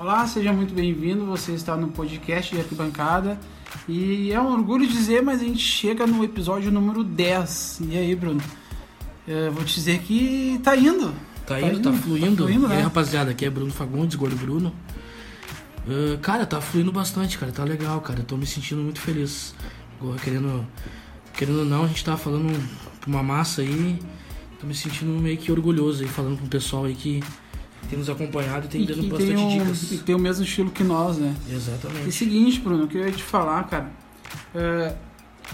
Olá, seja muito bem-vindo. Você está no podcast de Arquibancada. E é um orgulho dizer, mas a gente chega no episódio número 10. E aí, Bruno? Eu vou te dizer que tá indo. Tá, indo, tá fluindo. Tá fluindo, e aí, né? rapaziada, aqui é Bruno Fagundes, Gordo Bruno. Ah, cara, tá fluindo bastante, cara. Tá legal, cara. Eu tô me sentindo muito feliz. Querendo, querendo ou não, a gente tá falando pra uma massa aí. Tô me sentindo meio que orgulhoso aí, falando com o pessoal aí que tem nos acompanhado e tem E dando que bastante tem, um, dicas. e tem o mesmo estilo que nós, né? E Exatamente. seguinte, Bruno, eu queria te falar, cara. é,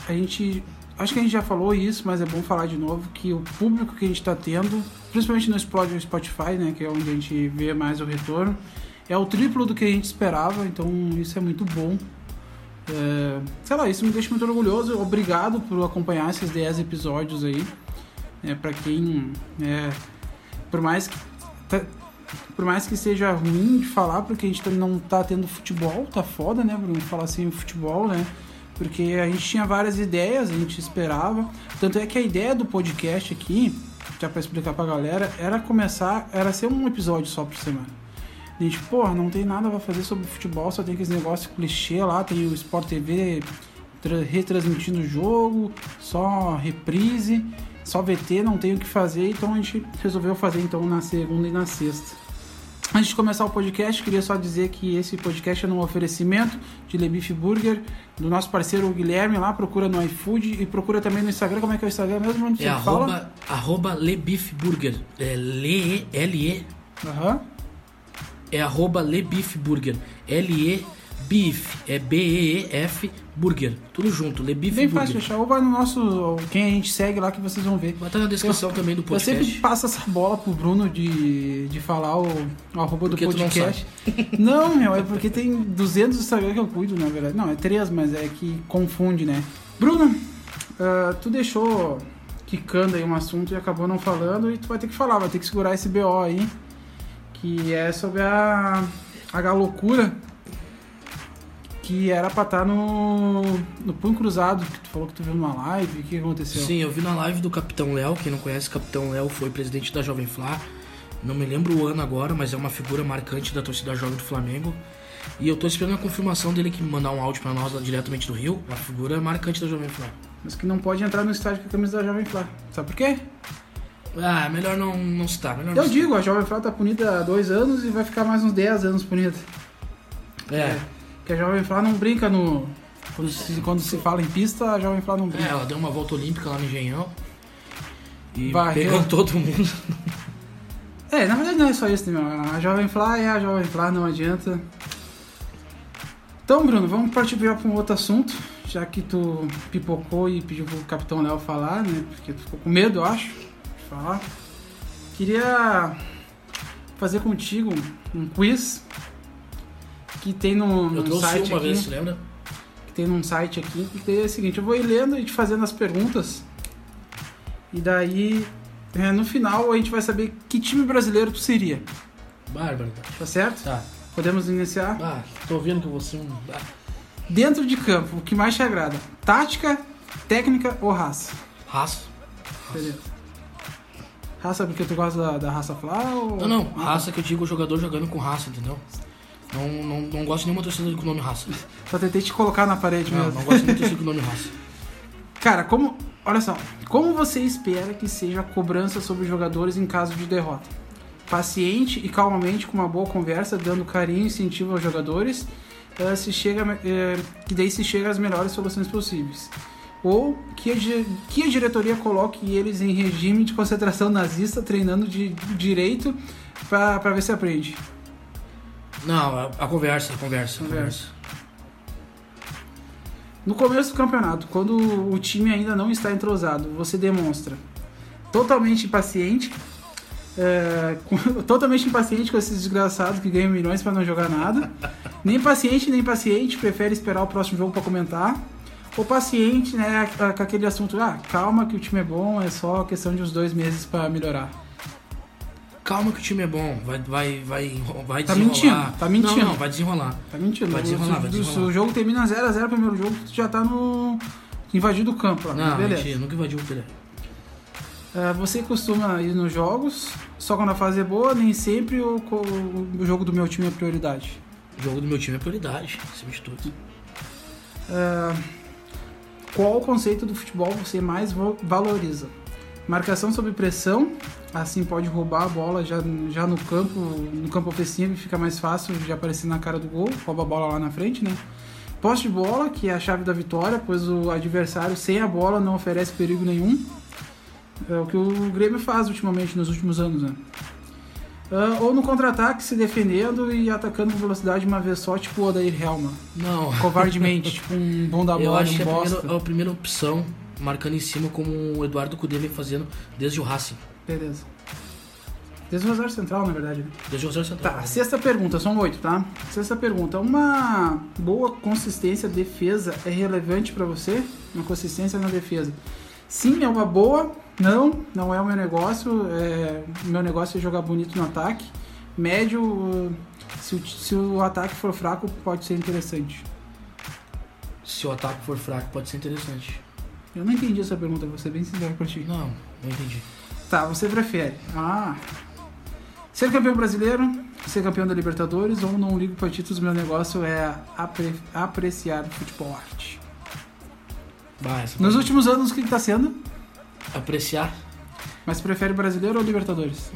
a gente. Acho que a gente já falou isso, mas é bom falar de novo que o público que a gente tá tendo, principalmente no Explode Spotify, né? Que é onde a gente vê mais o retorno, é o triplo do que a gente esperava, então isso é muito bom. É, sei lá, isso me deixa muito orgulhoso. Obrigado por acompanhar esses 10 episódios aí. É, para quem. É, por mais que. tá- por mais que seja ruim de falar, porque a gente não tá tendo futebol, tá foda, né, Bruno? Falar assim, futebol, né? Porque a gente tinha várias ideias, a gente esperava. Tanto é que a ideia do podcast aqui, já pra explicar pra galera, era começar, era ser um episódio só por semana. A gente, porra, não tem nada pra fazer sobre futebol, só tem aqueles negócios clichê lá, tem o Sport TV tra- retransmitindo o jogo, só reprise, só VT, não tem o que fazer, então a gente resolveu fazer então na segunda e na sexta. Antes de começar o podcast, queria só dizer que esse podcast é um oferecimento de Le Beef Burger, do nosso parceiro Guilherme, lá procura no iFood e procura também no Instagram, como é que é o Instagram mesmo? Você É fala? arroba, arroba Lebif Burger. É L-E, L-E, Aham. é arroba Lebif Burger. L-E, Beef, é B-E-E-F, Burger. Tudo junto, Lebif Bem Burger. fácil achar, ou vai no nosso, quem a gente segue lá que vocês vão ver. Vai estar na descrição também do Eu podcast. sempre passo essa bola pro Bruno de, de falar o, o arroba do Porque não podcast. Não, meu, é porque tem 200 Instagram que eu cuido, na verdade. Não, é três, mas é que confunde, né? Bruno, ah, tu deixou quicando aí um assunto e acabou não falando e tu vai ter que falar, vai ter que segurar esse BO aí, que é sobre a, a loucura que era pra estar no, no Punho Cruzado, que tu falou que tu viu numa live, o que aconteceu? Sim, eu vi na live do Capitão Léo. Quem não conhece, Capitão Léo foi presidente da Jovem Flá. Não me lembro o ano agora, mas é uma figura marcante da torcida jovem do Flamengo. E eu tô esperando a confirmação dele que mandar um áudio pra nós lá diretamente do Rio. Uma figura marcante da Jovem Flá. Mas que não pode entrar no estádio com a camisa da Jovem Flá. Sabe por quê? Ah, melhor não, não citar. Melhor Eu não digo, a Jovem Flá tá punida há dois anos e vai ficar mais uns 10 anos punida. citar. É. Que a Jovem Flá não brinca no. Quando se, quando se fala em pista, a Jovem Flá não É, brinca. ela deu uma volta olímpica lá no Engenhão. E pegou todo mundo. É, na verdade não é só isso, né, meu? A Jovem Flá é a Jovem Flá, não adianta. Então, Bruno, vamos partir para um outro assunto, já que tu pipocou e pediu pro Capitão Léo falar, né? Porque tu ficou com medo, eu acho, de falar. Queria fazer contigo um quiz que tem no, Eu no trouxe site uma aqui. vez, lembra? que tem num site aqui, que daí é o seguinte, eu vou ir lendo e te fazendo as perguntas. E daí, é, no final, a gente vai saber que time brasileiro tu seria, Bárbaro. tá certo? Tá. Podemos iniciar? Ah, tô vendo que você. Ah, Dentro de campo, o que mais te agrada? Tática, técnica ou raça? raça. Beleza. Raça porque tu gosta da, da raça Flá ou... Não, não. Tá. Raça que eu digo jogador jogando com raça, entendeu? Não, não, não gosto de nenhuma torcida com o nome raça. Só tentei te colocar na parede Não, mesmo. não gosto de nenhuma torcida com nome raça. Cara, como... Olha só. Como você espera que seja a cobrança sobre os jogadores em caso de derrota? Paciente e calmamente, com uma boa conversa, dando carinho e incentivo aos jogadores, eh, se chega, eh, que daí se chega às melhores soluções possíveis. Ou que a, di- que a diretoria coloque eles em regime de concentração nazista, treinando de direito pra ver se aprende. Não, a, a conversa, a conversa, a Conversa. No começo do campeonato, quando o time ainda não está entrosado, você demonstra totalmente impaciente, é, com- totalmente impaciente com esses desgraçados que ganham milhões para não jogar nada, nem paciente nem paciente, prefere esperar o próximo jogo para comentar, ou paciente, né, com aquele assunto, ah, calma que o time é bom, é só questão de uns dois meses para melhorar. Calma que o time é bom, vai, vai, vai, vai Tá desenrolar. mentindo, tá mentindo. Não, não, vai desenrolar. Tá mentindo. Vai desenrolar, se, vai se desenrolar. o jogo termina 0x0 o primeiro jogo, tu já tá no invadido o campo lá, Não, beleza. mentira, nunca invadiu o Pelé. Ah, você costuma ir nos jogos só quando a fase é boa, nem sempre o, co- o jogo do meu time é prioridade? O jogo do meu time é prioridade, acima de tudo. Qual o conceito do futebol você mais valoriza? Marcação sob pressão, assim pode roubar a bola já, já no campo, no campo ofensivo fica mais fácil de aparecer na cara do gol, rouba a bola lá na frente, né? Posse de bola, que é a chave da vitória, pois o adversário sem a bola não oferece perigo nenhum. É o que o Grêmio faz ultimamente, nos últimos anos, né? Ah, ou no contra-ataque, se defendendo e atacando com velocidade uma vez só, tipo o Odair Helma. Não. Covardemente, tipo um bom da Eu bola, acho um que é a bosta. primeira, a primeira opção, marcando em cima como o Eduardo Cudê vem fazendo desde o Racing. Beleza. Desde o Rosário Central, na verdade. né? Desde o Rosário Central. Tá, sexta pergunta, são oito, tá? Sexta pergunta. Uma boa consistência defesa é relevante pra você? Uma consistência na defesa. Sim, é uma boa. Não, não é o meu negócio. É, o meu negócio é jogar bonito no ataque. Médio, se o, se o ataque for fraco, pode ser interessante. Se o ataque for fraco, pode ser interessante. Eu não entendi essa pergunta, vou ser bem sincero pra ti. Não, não entendi. Tá, você prefere? Ah. Ser campeão brasileiro, ser campeão da Libertadores ou não ligo pra títulos, meu negócio é apre- apreciar futebol arte. Bah, essa Nos últimos anos, o que, que tá sendo? Apreciar. Mas prefere brasileiro ou Libertadores?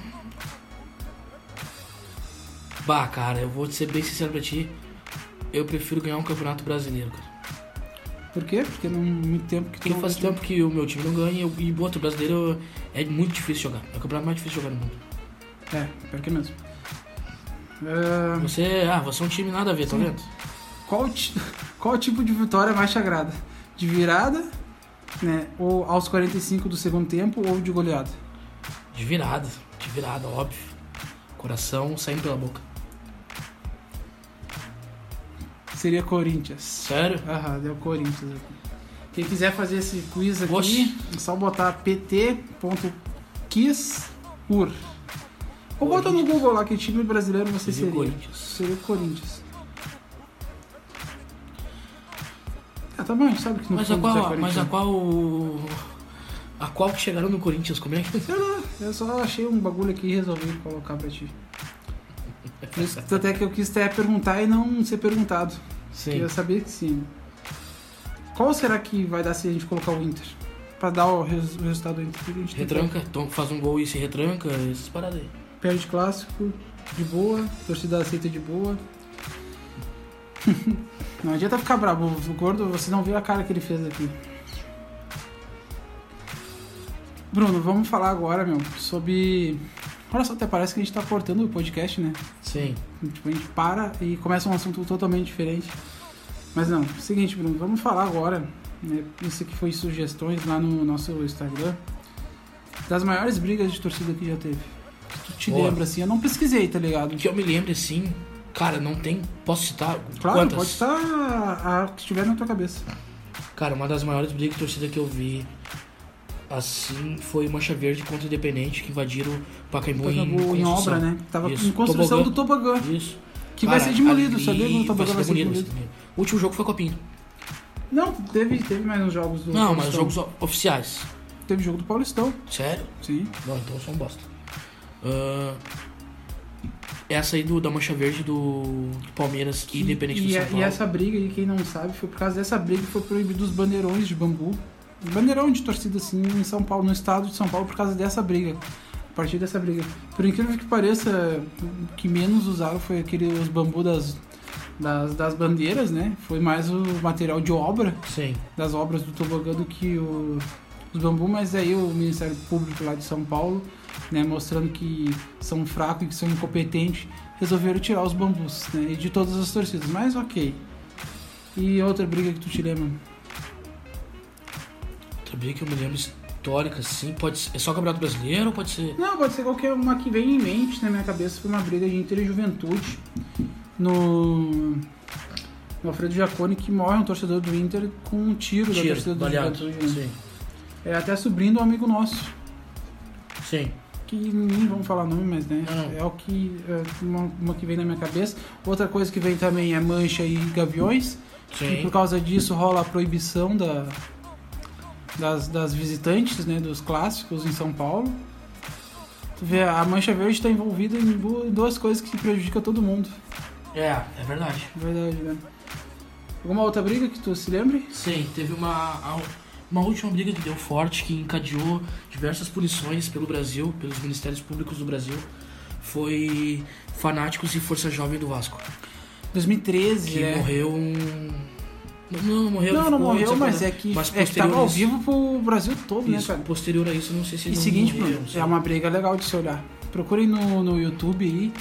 Bah, cara, eu vou ser bem sincero pra ti. Eu prefiro ganhar um campeonato brasileiro, cara. Por quê? Porque não muito tempo que Porque faz tempo que o meu time não ganha e o- e o outro brasileiro é muito difícil jogar. É o campeonato mais difícil de jogar no mundo. É, pior que é mesmo. Ah, Você, ah, você é um time nada a ver, tá Sim. vendo? qual, qual tipo de vitória mais te agrada? De virada, né? Ou aos 45 do segundo tempo ou de goleada? De virada, de virada, óbvio. Coração saindo pela boca. Seria Corinthians. Sério? Aham, deu Corinthians aqui. Quem quiser fazer esse quiz aqui, Oxi. é só botar pt.quizur. Ou bota no Google lá que time brasileiro você Seria seria. Corinthians. Seria Corinthians. Ah, tá bom, a gente sabe que no Mas a fundo é qual, mas a corintiano. qual. A qual que chegaram no Corinthians? Como é que. Sei lá, eu só achei um bagulho aqui e resolvi colocar pra ti. Por isso, até que eu quis até perguntar e não ser perguntado. Sim. Eu sabia que sim. Qual será que vai dar se a gente colocar o Inter? Pra dar o, res- o resultado do Inter. A gente tem que- Retranca, então faz um gol e se retranca, essas paradas aí. Perde clássico, de boa, torcida aceita de boa. não adianta ficar bravo, o gordo, você não viu a cara que ele fez aqui. Bruno, vamos falar agora, meu, sobre. Olha só, até parece que a gente tá cortando o podcast, né? Sim. Tipo, a gente para e começa um assunto totalmente diferente. Mas não, seguinte, Bruno, vamos falar agora. Né, isso aqui foi sugestões lá no nosso Instagram. Das maiores brigas de torcida que já teve. Que tu te Boa. lembra assim? Eu não pesquisei, tá ligado? Que eu me lembre assim, cara, não tem. Posso citar? Claro, Quantas? pode estar a que estiver na tua cabeça. Cara, uma das maiores brigas de torcida que eu vi assim foi Mancha Verde contra Independente que invadiram o Pacaembu, em, Pacaembu em, construção. obra, né? Tava Isso, em construção tobogã. do Tobogã. Isso. Que Cara, vai ser demolido, sabia? O Tobogã vai ser vai ser demolido. demolido. O último jogo foi Copinho. Não, teve, teve mais uns jogos do Não, mas jogos oficiais. Teve jogo do Paulistão, Sério? sim. Não, então eu sou um bosta. Ah, essa aí do, da Mancha Verde do, do Palmeiras e Independente e, do São e Paulo. essa briga aí, quem não sabe, foi por causa dessa briga que foi proibido os bandeirões de bambu. Bandeirão de torcida assim em São Paulo, no estado de São Paulo, por causa dessa briga. A partir dessa briga. Por incrível que pareça, o que menos usaram foi aquele, os bambu das, das, das bandeiras, né? Foi mais o material de obra, Sim. das obras do tobogã do que o, os bambu, mas aí o Ministério Público lá de São Paulo, né, mostrando que são fracos e que são incompetentes, resolveram tirar os bambus, né, e de todas as torcidas, mas ok. E outra briga que tu te lembra? Briga que eu me lembro histórica, assim, pode ser, é só Campeonato Brasileiro ou pode ser... Não, pode ser qualquer uma que vem em mente na minha cabeça, foi uma briga de Inter e Juventude no... No Alfredo Jaconi, que morre um torcedor do Inter com um tiro, da Tiro, torcida do baleado. Juventude. Sim. É até sobrinho do amigo nosso. Sim. que nem vamos falar nome, mas né, é o que é uma, uma que vem na minha cabeça. Outra coisa que vem também é mancha e gaviões. E Sim. por causa disso rola a proibição da das, das visitantes, né? Dos clássicos em São Paulo. Tu vê, a Mancha Verde está envolvida em du- duas coisas que prejudicam todo mundo. É, é verdade. É verdade, né? Alguma outra briga que tu se lembre? Sim, teve uma, uma última briga que deu forte, que encadeou diversas punições pelo Brasil, pelos Ministérios Públicos do Brasil. Foi Fanáticos e Força Jovem do Vasco. 2013, Que é. morreu um. Não, não morreu. Não, não morreu, mas é que, Mas é que tava ao isso- vivo pro Brasil todo, né, Isso, cara? posterior a isso, eu não sei se E seguinte, Bruno, sei. é uma briga legal de se olhar. Procurem no, no YouTube aí,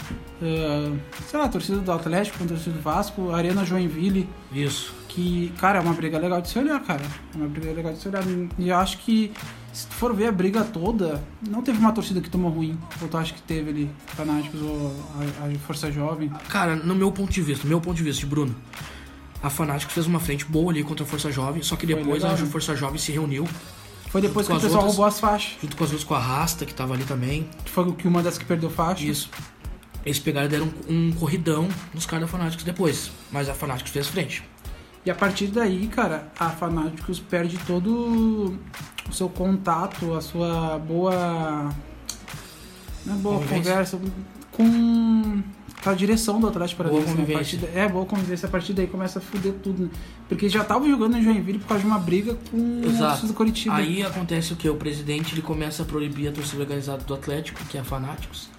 ah, sei lá, torcida do Atlético contra torcida do Vasco, Arena Joinville, Isso. que, cara, é uma briga legal de se olhar, cara. É uma briga legal de se olhar. E eu acho que, se tu for ver a briga toda, não teve uma torcida que tomou ruim. Ou tu acha que teve ali, Fanáticos ou a, a Força Jovem? Cara, no meu ponto de vista, no meu ponto de vista, de Bruno, a Fanáticos fez uma frente boa ali contra a Força Jovem, só que depois legal, a né? Força Jovem se reuniu, Foi depois que o pessoal outras- roubou as faixas. junto com as outras com a Rasta, que tava ali também. Foi o que uma das que perdeu faixa. Isso. Eles pegaram e deram um, um corridão nos caras da Fanáticos depois. Mas a Fanáticos fez frente. E a partir daí, cara, a Fanáticos perde todo o seu contato, a sua boa. É boa conversa com a direção do Atlético Boa Paranaense. né? A convivência. partir da- é, boa convivência. A partir daí começa a fuder tudo, né? Porque já tava jogando em Joinville por causa de uma briga com o Exato. torcida do Curitiba. Aí acontece o que? O presidente ele começa a proibir a torcida organizada do Atlético, que é a Fanáticos,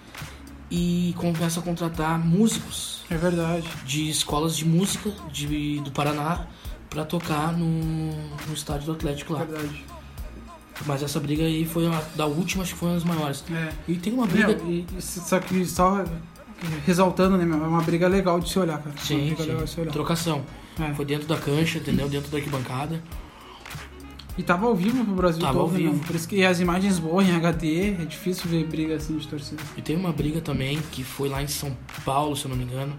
e começa a contratar músicos É verdade. de escolas de música de, do Paraná pra tocar no, no estádio do Atlético É lá. verdade. Mas essa briga aí foi uma da última, acho que foi uma das maiores. É. E tem uma briga. Meu, e só que só ressaltando, né? É uma briga legal de se olhar, cara. uma Sim, briga legal de se sim. olhar. Trocação. É. Foi dentro da cancha, entendeu? Dentro da arquibancada. E tava ao vivo pro Brasil Tava todo, ao vivo. né? Por isso que as imagens boas em HD, é difícil ver briga assim de torcida. E tem uma briga também que foi lá em São Paulo, se eu não me engano,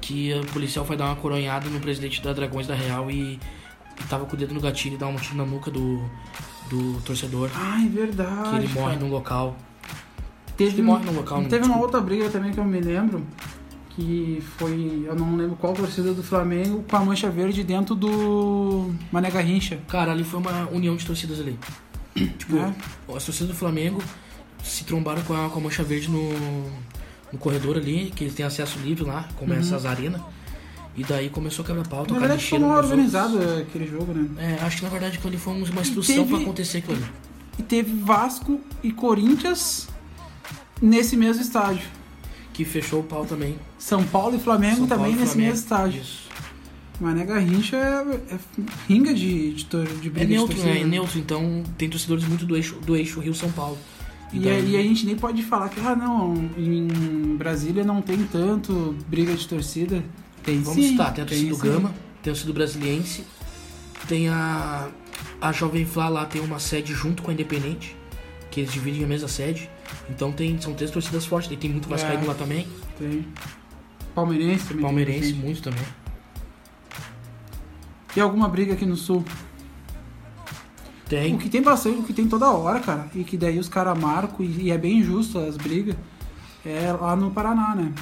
que o policial foi dar uma coronhada no presidente da Dragões da Real e, e tava com o dedo no gatilho e dá um tiro na nuca do, do torcedor. Ah, é verdade. que ele morre cara. no local. Teve, ele morre no local, né? Teve uma outra briga também que eu me lembro, que foi, eu não lembro qual torcida do Flamengo, com a mancha verde dentro do Mané Garrincha. Cara, ali foi uma união de torcidas ali. tipo, É. as torcidas do Flamengo se trombaram com a, com a Mancha Verde no, no corredor ali, que eles têm acesso livre lá, começa as arenas. E daí começou a quebra-pau, Na tocar verdade foi mal nos outros. organizado aquele jogo, né? É, acho que na verdade aquilo ali foi uma instrução teve- pra acontecer aquilo ali. E teve Vasco e Corinthians nesse mesmo estádio. Que fechou o pau também. São Paulo e Flamengo São também Paulo e nesse Flamengo. mesmo estádio. Isso. Mané Garrincha é, é ringa de, de, de É briga neutro, de torcida. né? É neutro, então tem torcedores muito do eixo, do eixo Rio-São Paulo. E, daí- aí a gente nem pode falar que, ah, não, em Brasília não tem tanto briga de torcida. Tem Vamos sim. citar, tem a torcida do. Gama, tem a torcida do Brasiliense, tem a, a Jovem Flá lá, tem uma sede junto com a Independente, que eles dividem a mesma sede. Então tem, são três torcidas fortes, daí tem muito Vascaíno É. lá também, Tem. Palmeirense também. Palmeirense tem. muito também. E alguma briga aqui no Sul? Tem, O que tem bastante, o que tem toda hora, cara. E que daí os caras marcam, e, e é bem justo as brigas, é lá no Paraná, né?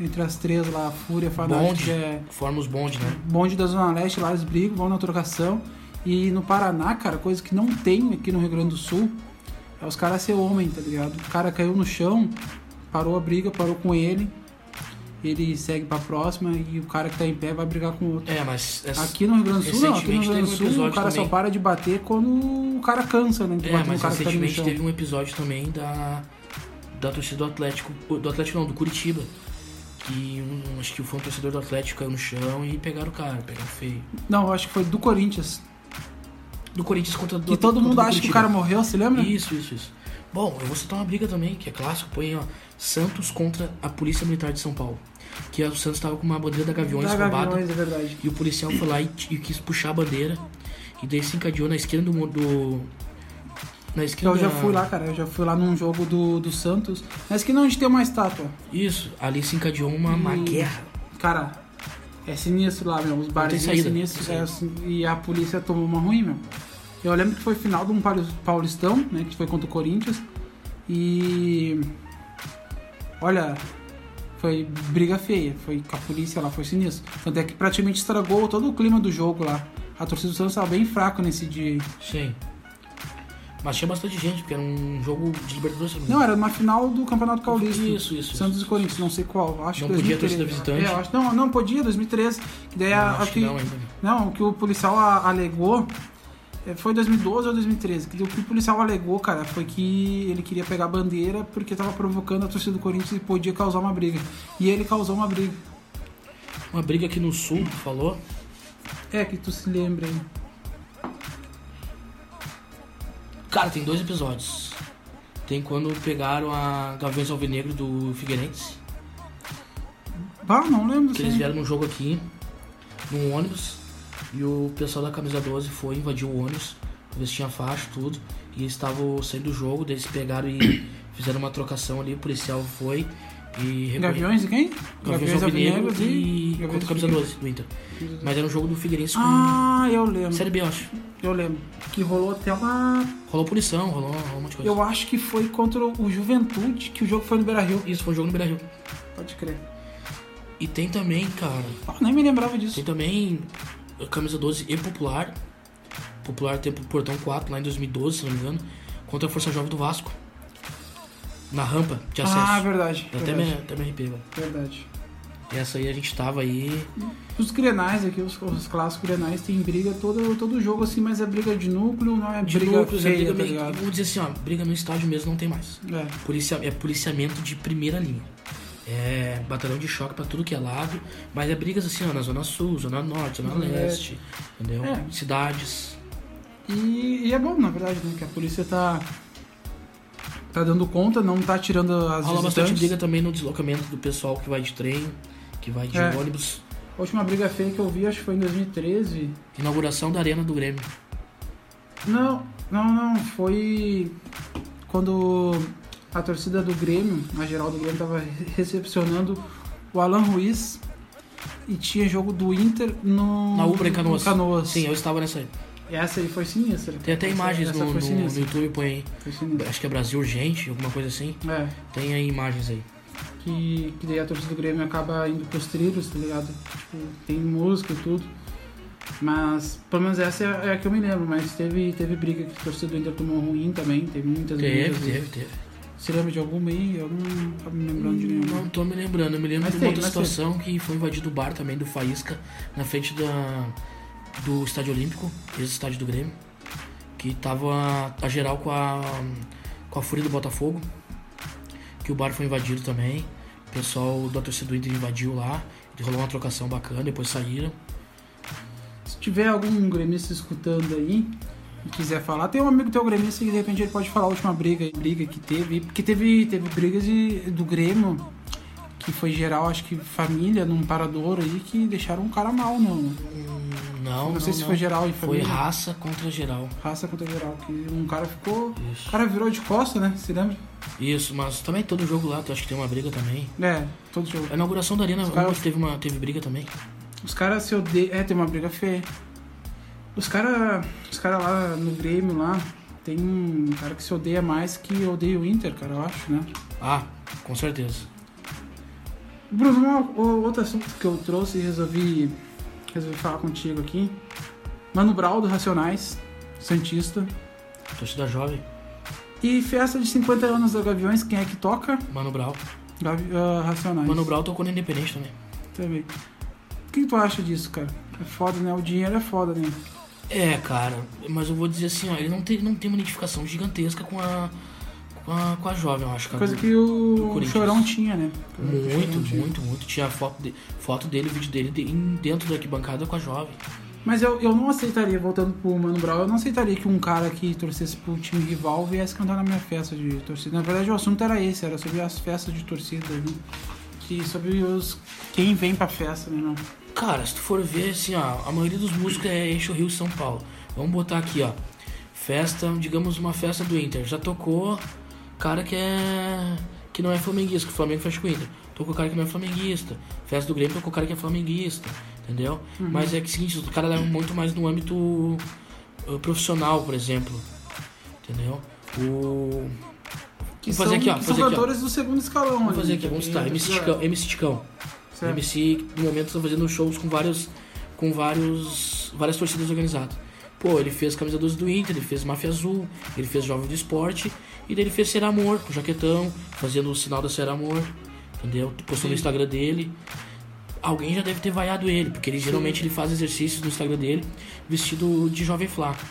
Entre as três lá, Fúria, que é forma os bonde, né? bonde da Zona Leste, lá eles brigam, vão na trocação. E no Paraná, cara, coisa que não tem aqui no Rio Grande do Sul, é os caras ser homem, tá ligado? O cara caiu no chão, parou a briga, parou com ele, ele segue pra próxima e o cara que tá em pé vai brigar com o outro. É, mas... essa- Aqui no Rio Grande do Sul, não. Aqui no Rio Grande do teve um Sul, o cara só também. para de bater quando o cara cansa, né? De É, mas cara tá recentemente chão. teve um episódio também da, da torcida do Atlético, do Atlético não, do Curitiba. Que um, acho que foi um torcedor do Atlético caiu no chão e pegaram o cara, pegaram feio. Não, acho que foi do Corinthians. Do Corinthians contra do Que todo mundo do acha que o cara morreu, se lembra? Isso, isso, isso. Bom, eu vou citar uma briga também, que é clássico, põe, ó, Santos contra a Polícia Militar de São Paulo. Que o Santos tava com uma bandeira da Gaviões Da roubada. Gaviões, é verdade. E o policial foi lá e, e quis puxar a bandeira. E daí se encadeou na esquerda do. do na esquerda. Eu já fui lá, cara. Eu já fui lá num jogo do, do Santos. Que não onde tem uma estátua. Isso, ali se encadeou uma, uma E- guerra. Cara, é sinistro lá, meu. Os barzinhos saída, sinistros. é assim, e a polícia tomou uma ruim, meu. Eu lembro que foi final de um pauli- paulistão, né? Que foi contra o Corinthians. E. Olha. Foi briga feia. Foi com a polícia lá, foi sinistro. Tanto é que praticamente estragou todo o clima do jogo lá. A torcida do Santos estava bem fraco nesse dia aí. Sim. Mas tinha bastante gente, porque era um jogo de Libertadores. Não, era uma final do Campeonato Paulista. Isso, isso. Santos e Corinthians, não sei qual. Acho Não podia 2013. torcida visitante? É, acho, não, não podia, 2013. Que daí Não, a, acho que que, não ainda. não, o que o policial a- alegou foi 2012 ou 2013. Que o que o policial alegou, cara, foi que ele queria pegar a bandeira porque tava provocando a torcida do Corinthians e podia causar uma briga. E ele causou uma briga. Uma briga aqui no sul, tu falou. É, que tu se lembra aí. Cara, tem dois episódios. Tem quando pegaram a Gaviões Alvinegro do Figueirense. Ah, não lembro. Que eles vieram num jogo aqui, num ônibus, e o pessoal da camisa 12 foi, invadiu o ônibus, pra ver se tinha faixa, tudo, e eles estavam saindo do jogo, daí eles pegaram e fizeram uma trocação ali, o policial foi e. Gaviões e quem? Gaviões Alvinegro e Gaviões contra a camisa Figueirense. 12 do Inter. Mas era um jogo do Figueirense com Ah, eu lembro. Série B, eu acho. Eu lembro. Que rolou até uma. Rolou punição, rolou, rolou um monte de coisa. Eu acho que foi contra o Juventude, que o jogo foi no Beira Rio. Isso foi um jogo no Brasil. Pode crer. E tem também, cara, Ah, nem me lembrava disso. Tem também camisa 12 e Popular. Popular tempo Portão 4, lá em 2012, se não me engano. Contra a Força Jovem do Vasco. Na rampa de acesso. Ah, verdade. Eu até me, Verdade. até me arrepiei, velho. verdade. E essa aí a gente tava aí. Os grenais aqui, os, os clássicos grenais, tem briga todo, todo jogo assim, mas é briga de núcleo, não é De briga núcleos, é feia, briga tá? Vamos dizer assim, ó, briga no estádio mesmo não tem mais. É. Policia, é policiamento de primeira linha. É batalhão de choque pra tudo que é lado. Mas é brigas assim, ó, na Zona Sul, Zona Norte, Zona É. Leste. Entendeu? É. Cidades. E, e é bom, na verdade, né? Que a polícia tá, tá dando conta, não tá tirando as Rola bastante briga também no deslocamento do pessoal que vai de trem, que vai de É. ônibus. A última briga feia que eu vi, acho que foi em 2013. Inauguração da Arena do Grêmio. Não, não, não. Foi quando a torcida do Grêmio, a geral do Grêmio, tava recepcionando o Alan Ruiz e tinha jogo do Inter no. Na Ubra em Canoas. no Canoas. Sim, eu estava nessa aí. E essa aí foi sinistra. Tem até Essa- imagens essa no, no, no. YouTube, põe aí. Foi sinistra. Acho que é Brasil Urgente, alguma coisa assim. É, Tem aí imagens aí. que, que daí a torcida do Grêmio acaba indo pros trilhos, tá ligado? Tipo, tem música e tudo. Mas, pelo menos essa é, é a que eu me lembro, mas teve, teve briga que a torcida do Inter tomou ruim também, teve muitas Teve, brigas. teve, teve. Você lembra de alguma aí? Eu não tô me lembrando de nenhuma. Não tô me lembrando. Eu me lembro Mas de uma tem, outra tem. situação que foi invadido o bar também do Faísca, na frente da, do Estádio Olímpico, esse estádio do Grêmio. Que tava a geral com a, com a Fúria do Botafogo. Que o bar foi invadido também. O pessoal da torcida do Inter invadiu lá. Rolou uma trocação bacana, depois saíram. Se tiver algum gremista escutando aí quiser falar, tem um amigo teu gremista que de repente ele pode falar a última briga, briga que teve, porque teve, teve brigas de, do Grêmio, que foi geral, acho que família, num parador aí, que deixaram um cara mal, não. Hum, Não, Não, sei se foi geral e Foi família. raça contra geral. Raça contra geral, que um cara ficou. O Isso. cara virou de costa, né? Se lembra? Isso, mas também todo jogo lá, tu acha que tem uma briga também. É, todo jogo. A inauguração da arena ontem teve, uma, teve briga também. Os caras se odeiam. É, tem uma briga feia. Os caras os cara lá no Grêmio lá, tem um cara que se odeia mais que odeia o Inter, cara, eu acho, né? Ah, com certeza. Bruno, uma, o- outro assunto que eu trouxe e resolvi, resolvi falar contigo aqui. Mano Brau do Racionais, Santista. Torcida jovem, E festa de 50 anos da Gaviões, quem é que toca? Mano Brau. Gavi, ah, Racionais. Mano Brau tocou no Independente também. Também. O que tu acha disso, cara? É foda, né? O dinheiro é foda, né? É, cara, mas eu vou dizer assim, ó, ele não tem, não tem uma identificação gigantesca com a, com a, com a jovem, eu acho, cara. Coisa do- que o. Chorão tinha, né? Que Muito, tinha. muito, muito. Tinha foto, de, foto dele, vídeo dele de- em- dentro da arquibancada com a jovem. Mas eu, eu não aceitaria, voltando pro Mano Brown, eu não aceitaria que um cara que torcesse pro time rival viesse cantar na minha festa de torcida. Na verdade, o assunto era esse, era sobre as festas de torcida, né? Que sobre os. quem vem pra festa, né? Não. Cara, se tu for ver, assim, ó, a maioria dos músicos é eixo Rio São Paulo. Vamos botar aqui, ó. Festa, digamos, uma festa do Inter. Já tocou cara que é. que não é flamenguista, que o Flamengo fecha com o Inter. Tocou cara que não é flamenguista. Festa do Grêmio tocou cara que é flamenguista. Entendeu? Uhum. Mas é que é o seguinte, o cara leva muito mais no âmbito uh, profissional, por exemplo. Entendeu? O. Que Vamos são, fazer aqui, ó, que vamos são fazer aqui, ó. cantores do segundo escalão. Vamos fazer aqui, né? vamos citar. MC Ticão. MC Ticão. Certo. MC no momento estão fazendo shows com vários com vários várias torcidas organizadas. Pô, ele fez camisa 12 do Inter, ele fez Máfia Azul, ele fez Jovem do Esporte, e daí ele fez Ser Amor, com jaquetão, fazendo o sinal da Ser Amor, entendeu? Postou no Instagram dele. Alguém já deve ter vaiado ele, porque ele geralmente ele faz exercícios no Instagram dele vestido de jovem flaco.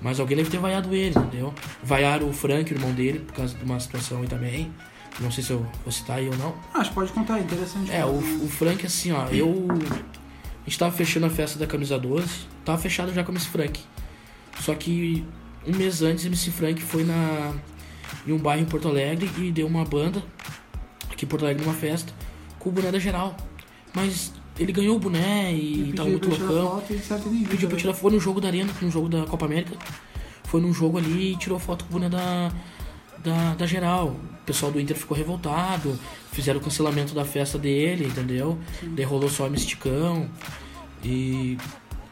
Mas alguém deve ter vaiado ele, entendeu? Vaiaram o Frank, o irmão dele, por causa de uma situação aí também. Não sei se eu vou citar aí ou não. Acho que pode contar, interessante. É, o, o Frank, assim, ó, eu. A gente tava fechando a festa da camisa 12, tava fechado já com o MC Frank. Só que um mês antes, o MC Frank foi na, em um bairro em Porto Alegre e deu uma banda aqui em Porto Alegre numa festa com o boné da geral. Mas ele ganhou o boné e, E tava muito loucão. foto e Pediu pra tirar foi no jogo da Arena, no jogo da Copa América. Foi num jogo ali e tirou foto com o boné da, da, da geral. O pessoal do Inter ficou revoltado, fizeram o cancelamento da festa dele, entendeu? Daí rolou só o misticão. E.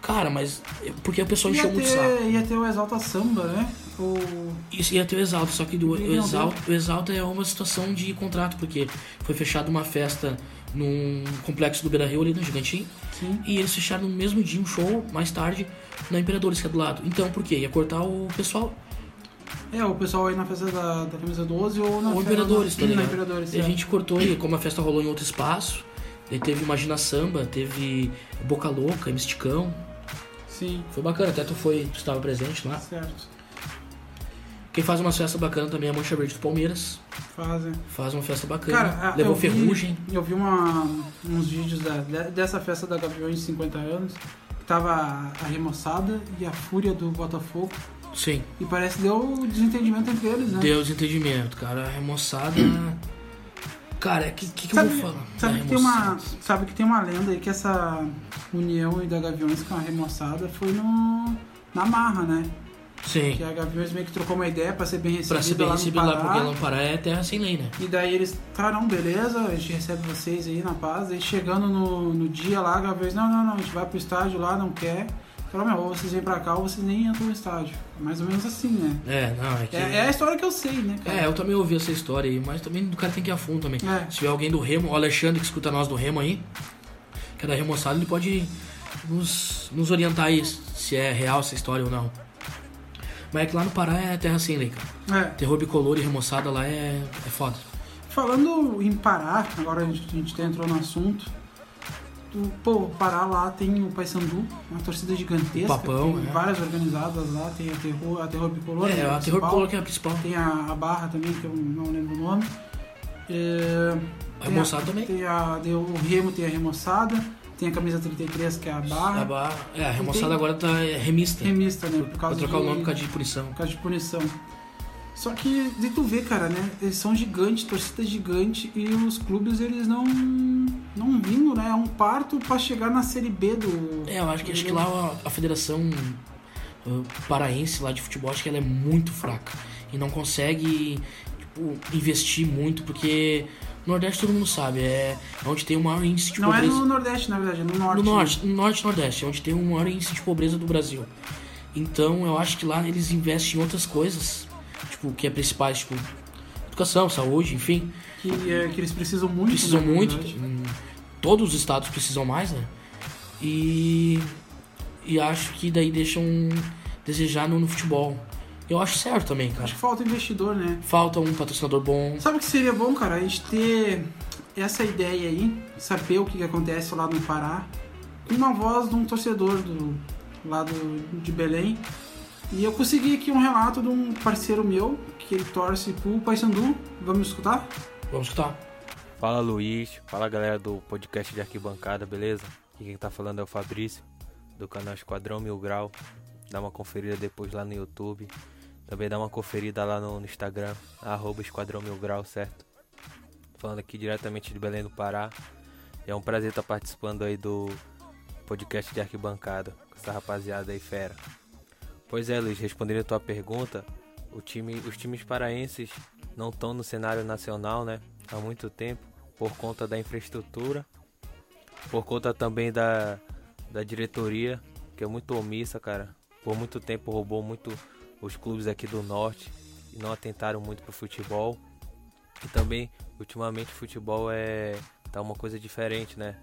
Cara, mas. Porque o pessoal encheu muito saco. ia ter o Exalta Samba, né? O... Isso ia ter o Exalta, só que do, o, Exalta, o Exalta é uma situação de contrato, porque foi fechada uma festa num complexo do Beira Rio ali no Gigantinho. Sim. E eles fecharam no mesmo dia um show, mais tarde, na Imperadores, que é do lado. Então, por quê? Ia cortar o pessoal. É, o pessoal aí na festa da, da camisa 12 ou na Ou Imperadores, tá na ligado? Imperadores, E a é. gente cortou, e como a festa rolou em outro espaço, daí teve Imagina Samba, teve Boca Louca, Misticão. Sim, Foi bacana, até tu foi, tu estava presente lá. certo. Quem faz uma festa bacana também é a Mancha Verde do Palmeiras. Fazem. Faz uma festa bacana. Cara, a- Levou eu vi- ferrugem. eu vi uma, uns vídeos da- de- dessa festa da Gaviões de 50 anos, que tava a remoçada e a fúria do Botafogo. Sim. E parece que deu desentendimento entre eles, né? Deu desentendimento, cara. A remoçada. Cara, o que, que, que eu Sabe, vou falar? sabe que tem uma, sabe que tem uma lenda aí que essa união da Gaviões com a remoçada foi no, na marra, né? Sim. Que a Gaviões meio que trocou uma ideia pra ser bem recebida Pra ser bem lá no lá, porque lá no Pará é terra sem lei, né? E daí eles, tá, não, beleza, a gente recebe vocês aí na paz. Aí chegando no, no dia lá, a Gaviões, não, não, não, a gente vai pro estádio lá, não quer. Falou, meu, ou vocês vêm pra cá ou vocês nem entram no estádio. Mais ou menos assim, né? É, não, é que. É, é a história que eu sei, né, cara? É, eu também ouvi essa história aí, mas também o cara tem que ir a fundo também. É. Se tiver alguém do Remo, o Alexandre que escuta nós do Remo aí, que é da Remoçada, ele pode nos, nos orientar aí se é real essa história ou não. Mas é que lá no Pará é terra sem lei, cara. É. Terror bicolor e remoçada lá é, é foda. Falando em Pará, agora a gente, a gente entrou no assunto. Pô, Pará lá tem o Paysandu, uma torcida gigantesca. Papão, tem é. várias organizadas lá, tem a Terror, a Terror Bicolor. É, né, a Terror principal. bicolor que é a principal. Tem a, a Barra também, que eu não lembro o nome. É, A Remoçada também. Tem a, tem o Remo tem a Remoçada. Tem a camisa 33, que é a Barra. A barra, é, a remoçada tem- agora tá é, remista. Remista, né? Por Pra causa trocar de, o nome por causa de punição. por causa de punição. Só que, de tu ver, cara, né? Eles são gigantes, torcida gigante, e os clubes, eles não não vindo, né? É um parto pra chegar na Série B do... É, eu acho que, acho que lá a, a federação uh, paraense lá de futebol, acho que ela é muito fraca. E não consegue tipo, investir muito, porque no Nordeste todo mundo sabe, é onde tem o maior índice de Não é pobreza. no Nordeste, na verdade, é no Norte. No norte, no norte nordeste, é onde tem o maior índice de pobreza do Brasil. Então eu acho que lá eles investem em outras coisas, tipo, que é principais, tipo, educação, saúde, enfim. Que, é, que eles precisam muito, Precisam né, muito. hum, Todos os estados precisam mais, né? E. E acho que daí deixam desejar no, no futebol. Eu acho certo também, cara. Acho que falta investidor, né? Falta um patrocinador bom. Sabe o que seria bom, cara? A gente ter essa ideia aí, saber o que, que acontece lá no Pará, com uma voz de um torcedor do, lá do, de Belém. E eu consegui aqui um relato de um parceiro meu, que ele torce pro Paysandu. Vamos escutar? Vamos escutar. Fala Luiz, fala galera do podcast de arquibancada, beleza? Aqui quem tá falando é o Fabrício, do canal Esquadrão Mil Grau. Dá uma conferida depois lá no YouTube. Também dá uma conferida lá no, no Instagram, arroba Esquadrão Mil Grau, certo? Falando aqui diretamente de Belém do Pará. E é um prazer estar participando aí do podcast de arquibancada com essa rapaziada aí fera. Pois é, Luiz, respondendo a tua pergunta, time, os times paraenses não estão no cenário nacional, né? Há muito tempo, por conta da infraestrutura, por conta também da, da diretoria, que é muito omissa, cara. Por muito tempo roubou muito os clubes aqui do norte e não atentaram muito pro futebol. E também, ultimamente, o futebol é tá uma coisa diferente, né?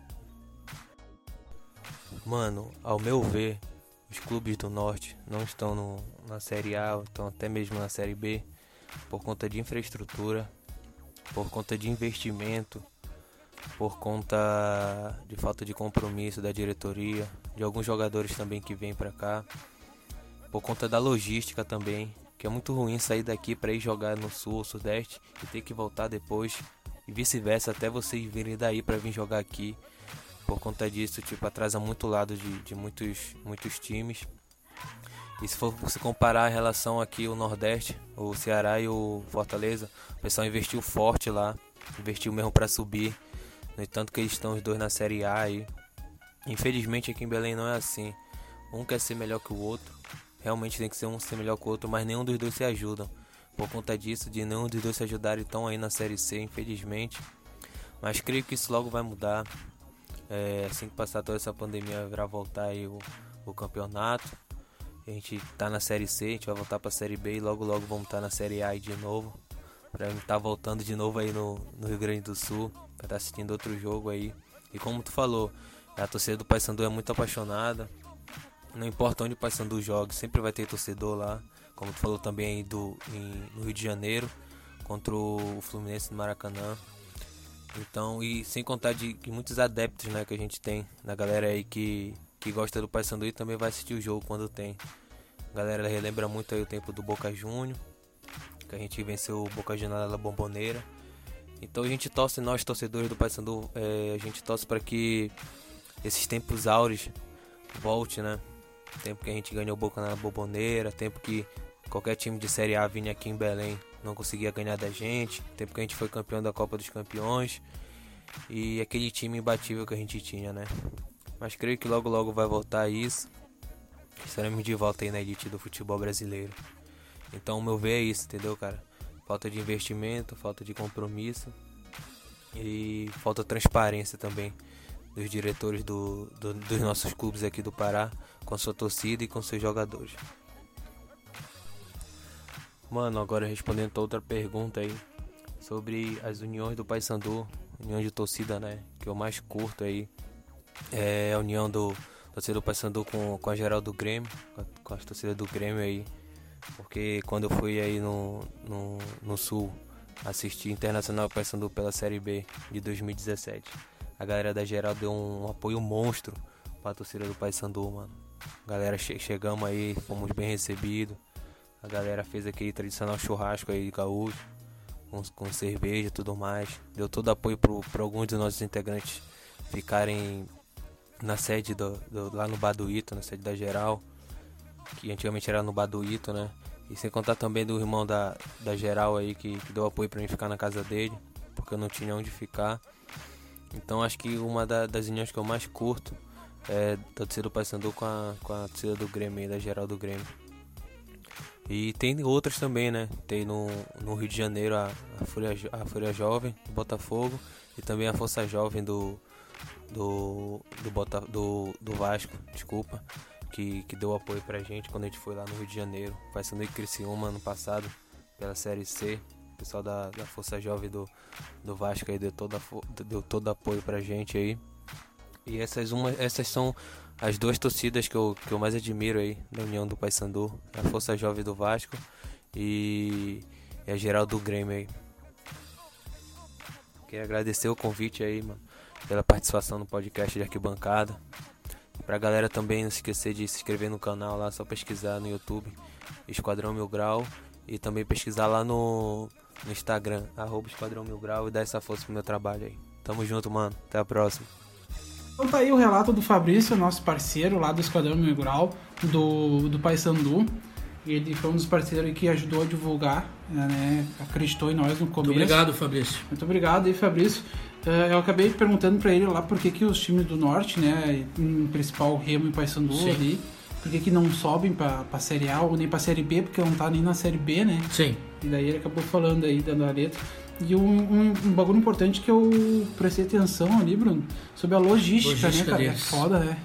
Mano, ao meu ver, os clubes do norte não estão no, na Série A, estão até mesmo na Série B, por conta de infraestrutura, por conta de investimento, por conta de falta de compromisso da diretoria, de alguns jogadores também que vêm para cá, por conta da logística também, que é muito ruim sair daqui para ir jogar no sul ou sudeste e ter que voltar depois e vice-versa até vocês virem daí para vir jogar aqui. Por conta disso, tipo, atrasa muito o lado de, de muitos, muitos times. E se for se comparar a relação aqui o Nordeste, o Ceará e o Fortaleza, o pessoal investiu forte lá, investiu mesmo para subir. No entanto que eles estão os dois na Série A aí. Infelizmente aqui em Belém não é assim. Um quer ser melhor que o outro. Realmente tem que ser um ser melhor que o outro, mas nenhum dos dois se ajudam. Por conta disso, de nenhum dos dois se ajudarem, estão aí na Série C, infelizmente. Mas creio que isso logo vai mudar. É, assim que passar toda essa pandemia, vai voltar aí o, o campeonato. A gente tá na Série C, a gente vai voltar pra Série B e logo logo vamos estar tá na Série A de novo. Pra gente estar tá voltando de novo aí no, no Rio Grande do Sul. Pra estar tá assistindo outro jogo aí. E como tu falou, a torcida do Paysandu é muito apaixonada. Não importa onde o Paysandu joga, sempre vai ter torcedor lá. Como tu falou também do, em, no Rio de Janeiro, contra o Fluminense no Maracanã. Então, e sem contar de, muitos adeptos né, que a gente tem, na galera aí que, que gosta do Paysandu e também vai assistir o jogo quando tem. A galera relembra muito aí o tempo do Boca Júnior, que a gente venceu o Boca Juniors na Bomboneira. Então a gente torce, nós torcedores do Paysandu, é, a gente torce para que esses tempos áureos volte, né? Tempo que a gente ganhou Boca na Boboneira, tempo que qualquer time de Série A vinha aqui em Belém não conseguia ganhar da gente, tempo que a gente foi campeão da Copa dos Campeões e aquele time imbatível que a gente tinha, né? Mas creio que logo logo vai voltar isso. Estaremos de volta aí na elite do futebol brasileiro. Então, o meu ver é isso, entendeu, cara? Falta de investimento, falta de compromisso e falta transparência também dos diretores do, do, dos nossos clubes aqui do Pará, com sua torcida e com seus jogadores. Mano, agora respondendo a outra pergunta aí sobre as uniões do Paysandu, união de torcida, né, que eu mais curto aí é a união do torcida do Paysandu com, com a geral do Grêmio, com a, a torcida do Grêmio aí, porque quando eu fui aí no, no, no Sul assistir Internacional Paysandu pela Série B de 2017 a galera da geral deu um apoio monstro pra torcida do Paysandu, mano. Galera, che chegamos aí, fomos bem recebidos. A galera fez aquele tradicional churrasco aí de gaúcho, com, com cerveja e tudo mais. Deu todo apoio para alguns dos nossos integrantes ficarem na sede do, do, lá no Baduíto, na sede da geral, que antigamente era no Baduíto, né? E sem contar também do irmão da, da geral aí que, que deu apoio para mim ficar na casa dele, porque eu não tinha onde ficar. Então acho que uma da, das uniões que eu mais curto é da torcida do Paysandu com a, com a torcida do Grêmio, da geral do Grêmio. E tem outras também, né? Tem no, no Rio de Janeiro a, a, Fúria, a Fúria Jovem do Botafogo e também a Força Jovem do do do, Bota, do, do Vasco, desculpa, que, que deu apoio pra gente quando a gente foi lá no Rio de Janeiro. Paysandu e Criciúma ano passado pela Série C pessoal da, da Força Jovem do, do Vasco aí deu todo, deu todo apoio pra gente aí. E essas, uma, essas são as duas torcidas que eu, que eu mais admiro aí da União do Paysandu. A Força Jovem do Vasco e, e a geral do Grêmio aí. Queria agradecer o convite aí, mano, pela participação no podcast de arquibancada. Pra galera também não se esquecer de se inscrever no canal lá, só pesquisar no YouTube Esquadrão Mil Grau e também pesquisar lá no no Instagram, arroba Esquadrão Mil Grau e dar essa força pro meu trabalho aí. Tamo junto, mano. Até a próxima. Então tá aí o relato do Fabrício, nosso parceiro lá do Esquadrão Grau, do, do Paysandu. Ele foi um dos parceiros que ajudou a divulgar, né? Acreditou em nós no começo. Muito obrigado, Fabrício. Muito obrigado aí, Fabrício. Eh, eu acabei perguntando para ele lá por que, que os times do Norte, né? Em principal Remo e Paysandu Sim. ali, por que, que não sobem pra, pra Série A ou nem pra Série B, porque não tá nem na Série B, né? Sim. E daí ele acabou falando aí, dando a letra. E um, um, um bagulho importante que eu prestei atenção ali, Bruno, sobre a logística, logística né, cara? É deles. É foda, né?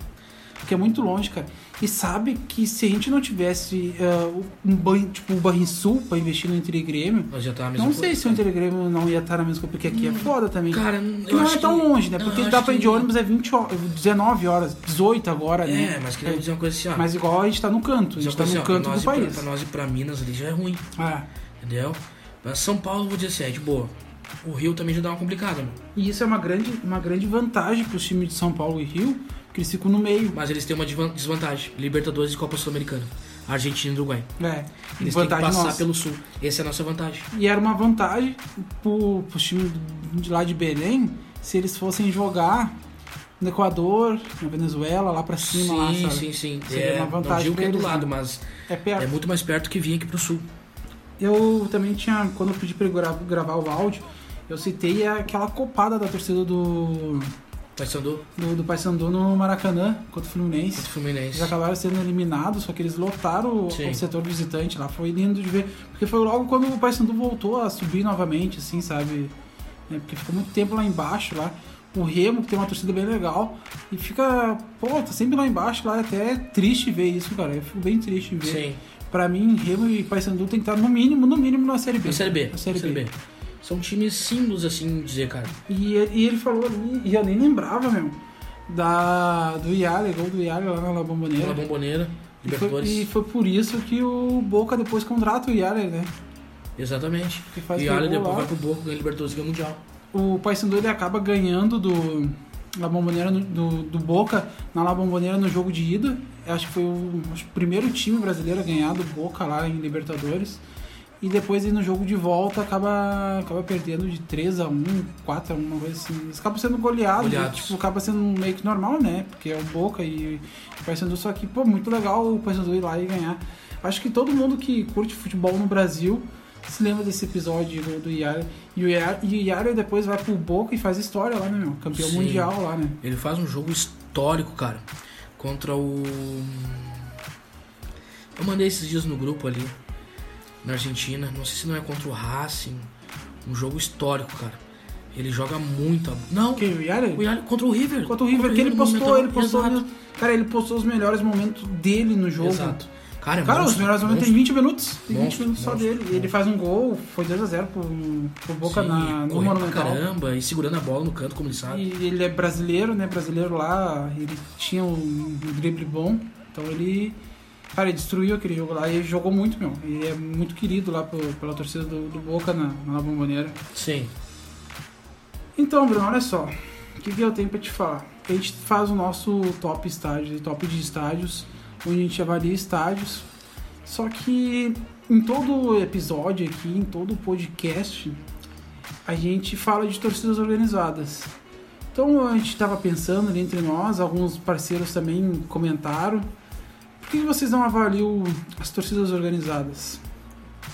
Porque é muito longe, cara. e sabe que se a gente não tivesse uh, um banho, tipo o Banrisul pra investir no Inter Grêmio, tá não coisa, sei se o cara. Inter Grêmio não ia estar na mesma coisa, porque aqui é foda também. Cara, não é tão que- longe, né? não, Porque eu dá pra ir de ônibus é 20 horas, 19 horas, 18 agora, né? É, mas queria dizer uma coisa assim, ó. Mas igual a gente tá no canto, a gente tá coisa no assim, canto do pra- país. Pra nós ir pra Minas ali já é ruim, É. entendeu? Mas São Paulo, vou dizer assim, é de boa. O Rio também já dá uma complicada, mano. E isso é uma grande, uma grande vantagem pros times de São Paulo e Rio, porque eles ficam no meio. Mas eles têm uma desvan- desvantagem. Libertadores e Copa Sul-Americana. Argentina e Uruguai. É, Eles têm que passar nossa. pelo Sul. Essa é a nossa vantagem. E era uma vantagem pro, pros times de lá de Belém se eles fossem jogar no Equador, na Venezuela, lá pra cima, lá, sim, sabe? sim, sim. Seria É, uma não vantagem digo que é do lado, né? mas É perto. é muito mais perto que vir aqui pro Sul. Eu também tinha, quando eu pedi pra ele gra- gravar o áudio, eu citei aquela copada da torcida do, Paysandu do, do Paysandu no Maracanã contra o Fluminense. contra o Fluminense. Eles acabaram sendo eliminados, só que eles lotaram o, Sim. o setor visitante lá. Foi lindo de ver. Porque foi logo quando o Paysandu voltou a subir novamente, assim, sabe? Né, Porque ficou muito tempo lá embaixo, lá. O Remo, que tem uma torcida bem legal. E fica, pô, tá sempre lá embaixo, lá. É até triste ver isso, cara. Eu fico bem triste em ver. Sim. Pra mim, Remo e Paysandu tem que estar no mínimo, no mínimo na Série B. Na Série B. Na Série Série B. B. São times símbolos, assim, dizer, cara. E, e ele falou ali, e eu nem lembrava, meu, da, do Yale, gol do Yale lá na La Bombonera. Pela Bomboneira, E foi, Libertadores. e foi por isso que o Boca depois contrata o Yale, né? Exatamente. E olha, gol depois lá. vai pro Boca, ganha Libertadores ganha Mundial. O Paysandu ele acaba ganhando do La Bombonera no- do, do Boca na La Bombonera no jogo de ida. Acho que foi o, que o primeiro time brasileiro a ganhar do Boca lá em Libertadores. E depois no jogo de volta acaba, acaba perdendo de 3 a 1 4 a 1 uma coisa assim. Eles acabam sendo goleados, Goleados. tipo, acaba sendo meio que normal, né? Porque é o Boca e o Paysandu, só que, pô, muito legal o Paysandu ir lá e ganhar. Acho que todo mundo que curte futebol no Brasil se lembra desse episódio do, do Yara. E o Yara, e o Yara depois vai pro Boca e faz história lá, né, meu? Campeão Sim. mundial lá, né? Ele faz um jogo histórico, cara. Contra o. Eu mandei esses dias no grupo ali, na Argentina. Não sei se não é contra o Racing. Um jogo histórico, cara. Ele joga muito. a- Não, Quem, o Yara? o Yali- contra o River. Contra o River, que ele postou, ele postou. Exato. Cara, ele postou os melhores momentos dele no jogo. Exato. Cara, é Cara, os monstro, melhores momentos tem monstro. 20 minutos. Tem 20 Monstro, minutos só monstro, dele. E ele monstro. faz um gol, foi 2x0 pro, pro Boca Sim, na, no pra Monumental. caramba e segurando a bola no canto, como ele sabe. E ele é brasileiro, né? Brasileiro lá, ele tinha um, um drible bom. Então ele. Cara, ele destruiu aquele jogo lá e ele jogou muito, meu. Ele é muito querido lá pro- pela torcida do, do Boca na, na Bomboneira. Sim. Então, Bruno, olha só. O que, que eu tenho pra te falar? A gente faz o nosso top estádio, top de estádios, onde a gente avalia estádios. Só que em todo episódio aqui, em todo podcast, a gente fala de torcidas organizadas. Então a gente estava pensando ali entre nós, alguns parceiros também comentaram. Por que vocês não avaliam as torcidas organizadas?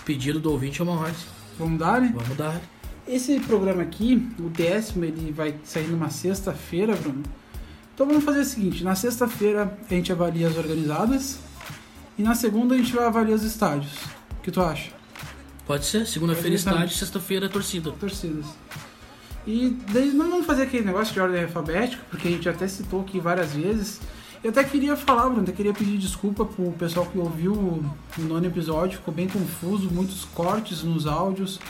Pedido do ouvinte é uma ordem. Vamos dar, né? Vamos dar. Esse programa aqui, o décimo, ele vai sair numa sexta-feira, Bruno. Então vamos fazer o seguinte: na sexta-feira a gente avalia as organizadas e na segunda a gente vai avaliar os estádios. O que tu acha? Pode ser. Segunda-feira estádio, sexta-feira torcida. Torcidas. E daí não vamos fazer aquele negócio de ordem alfabética, porque a gente até citou aqui várias vezes. Eu até queria falar, Bruno, até queria pedir desculpa pro pessoal que ouviu o nono episódio, ficou bem confuso, muitos cortes nos áudios,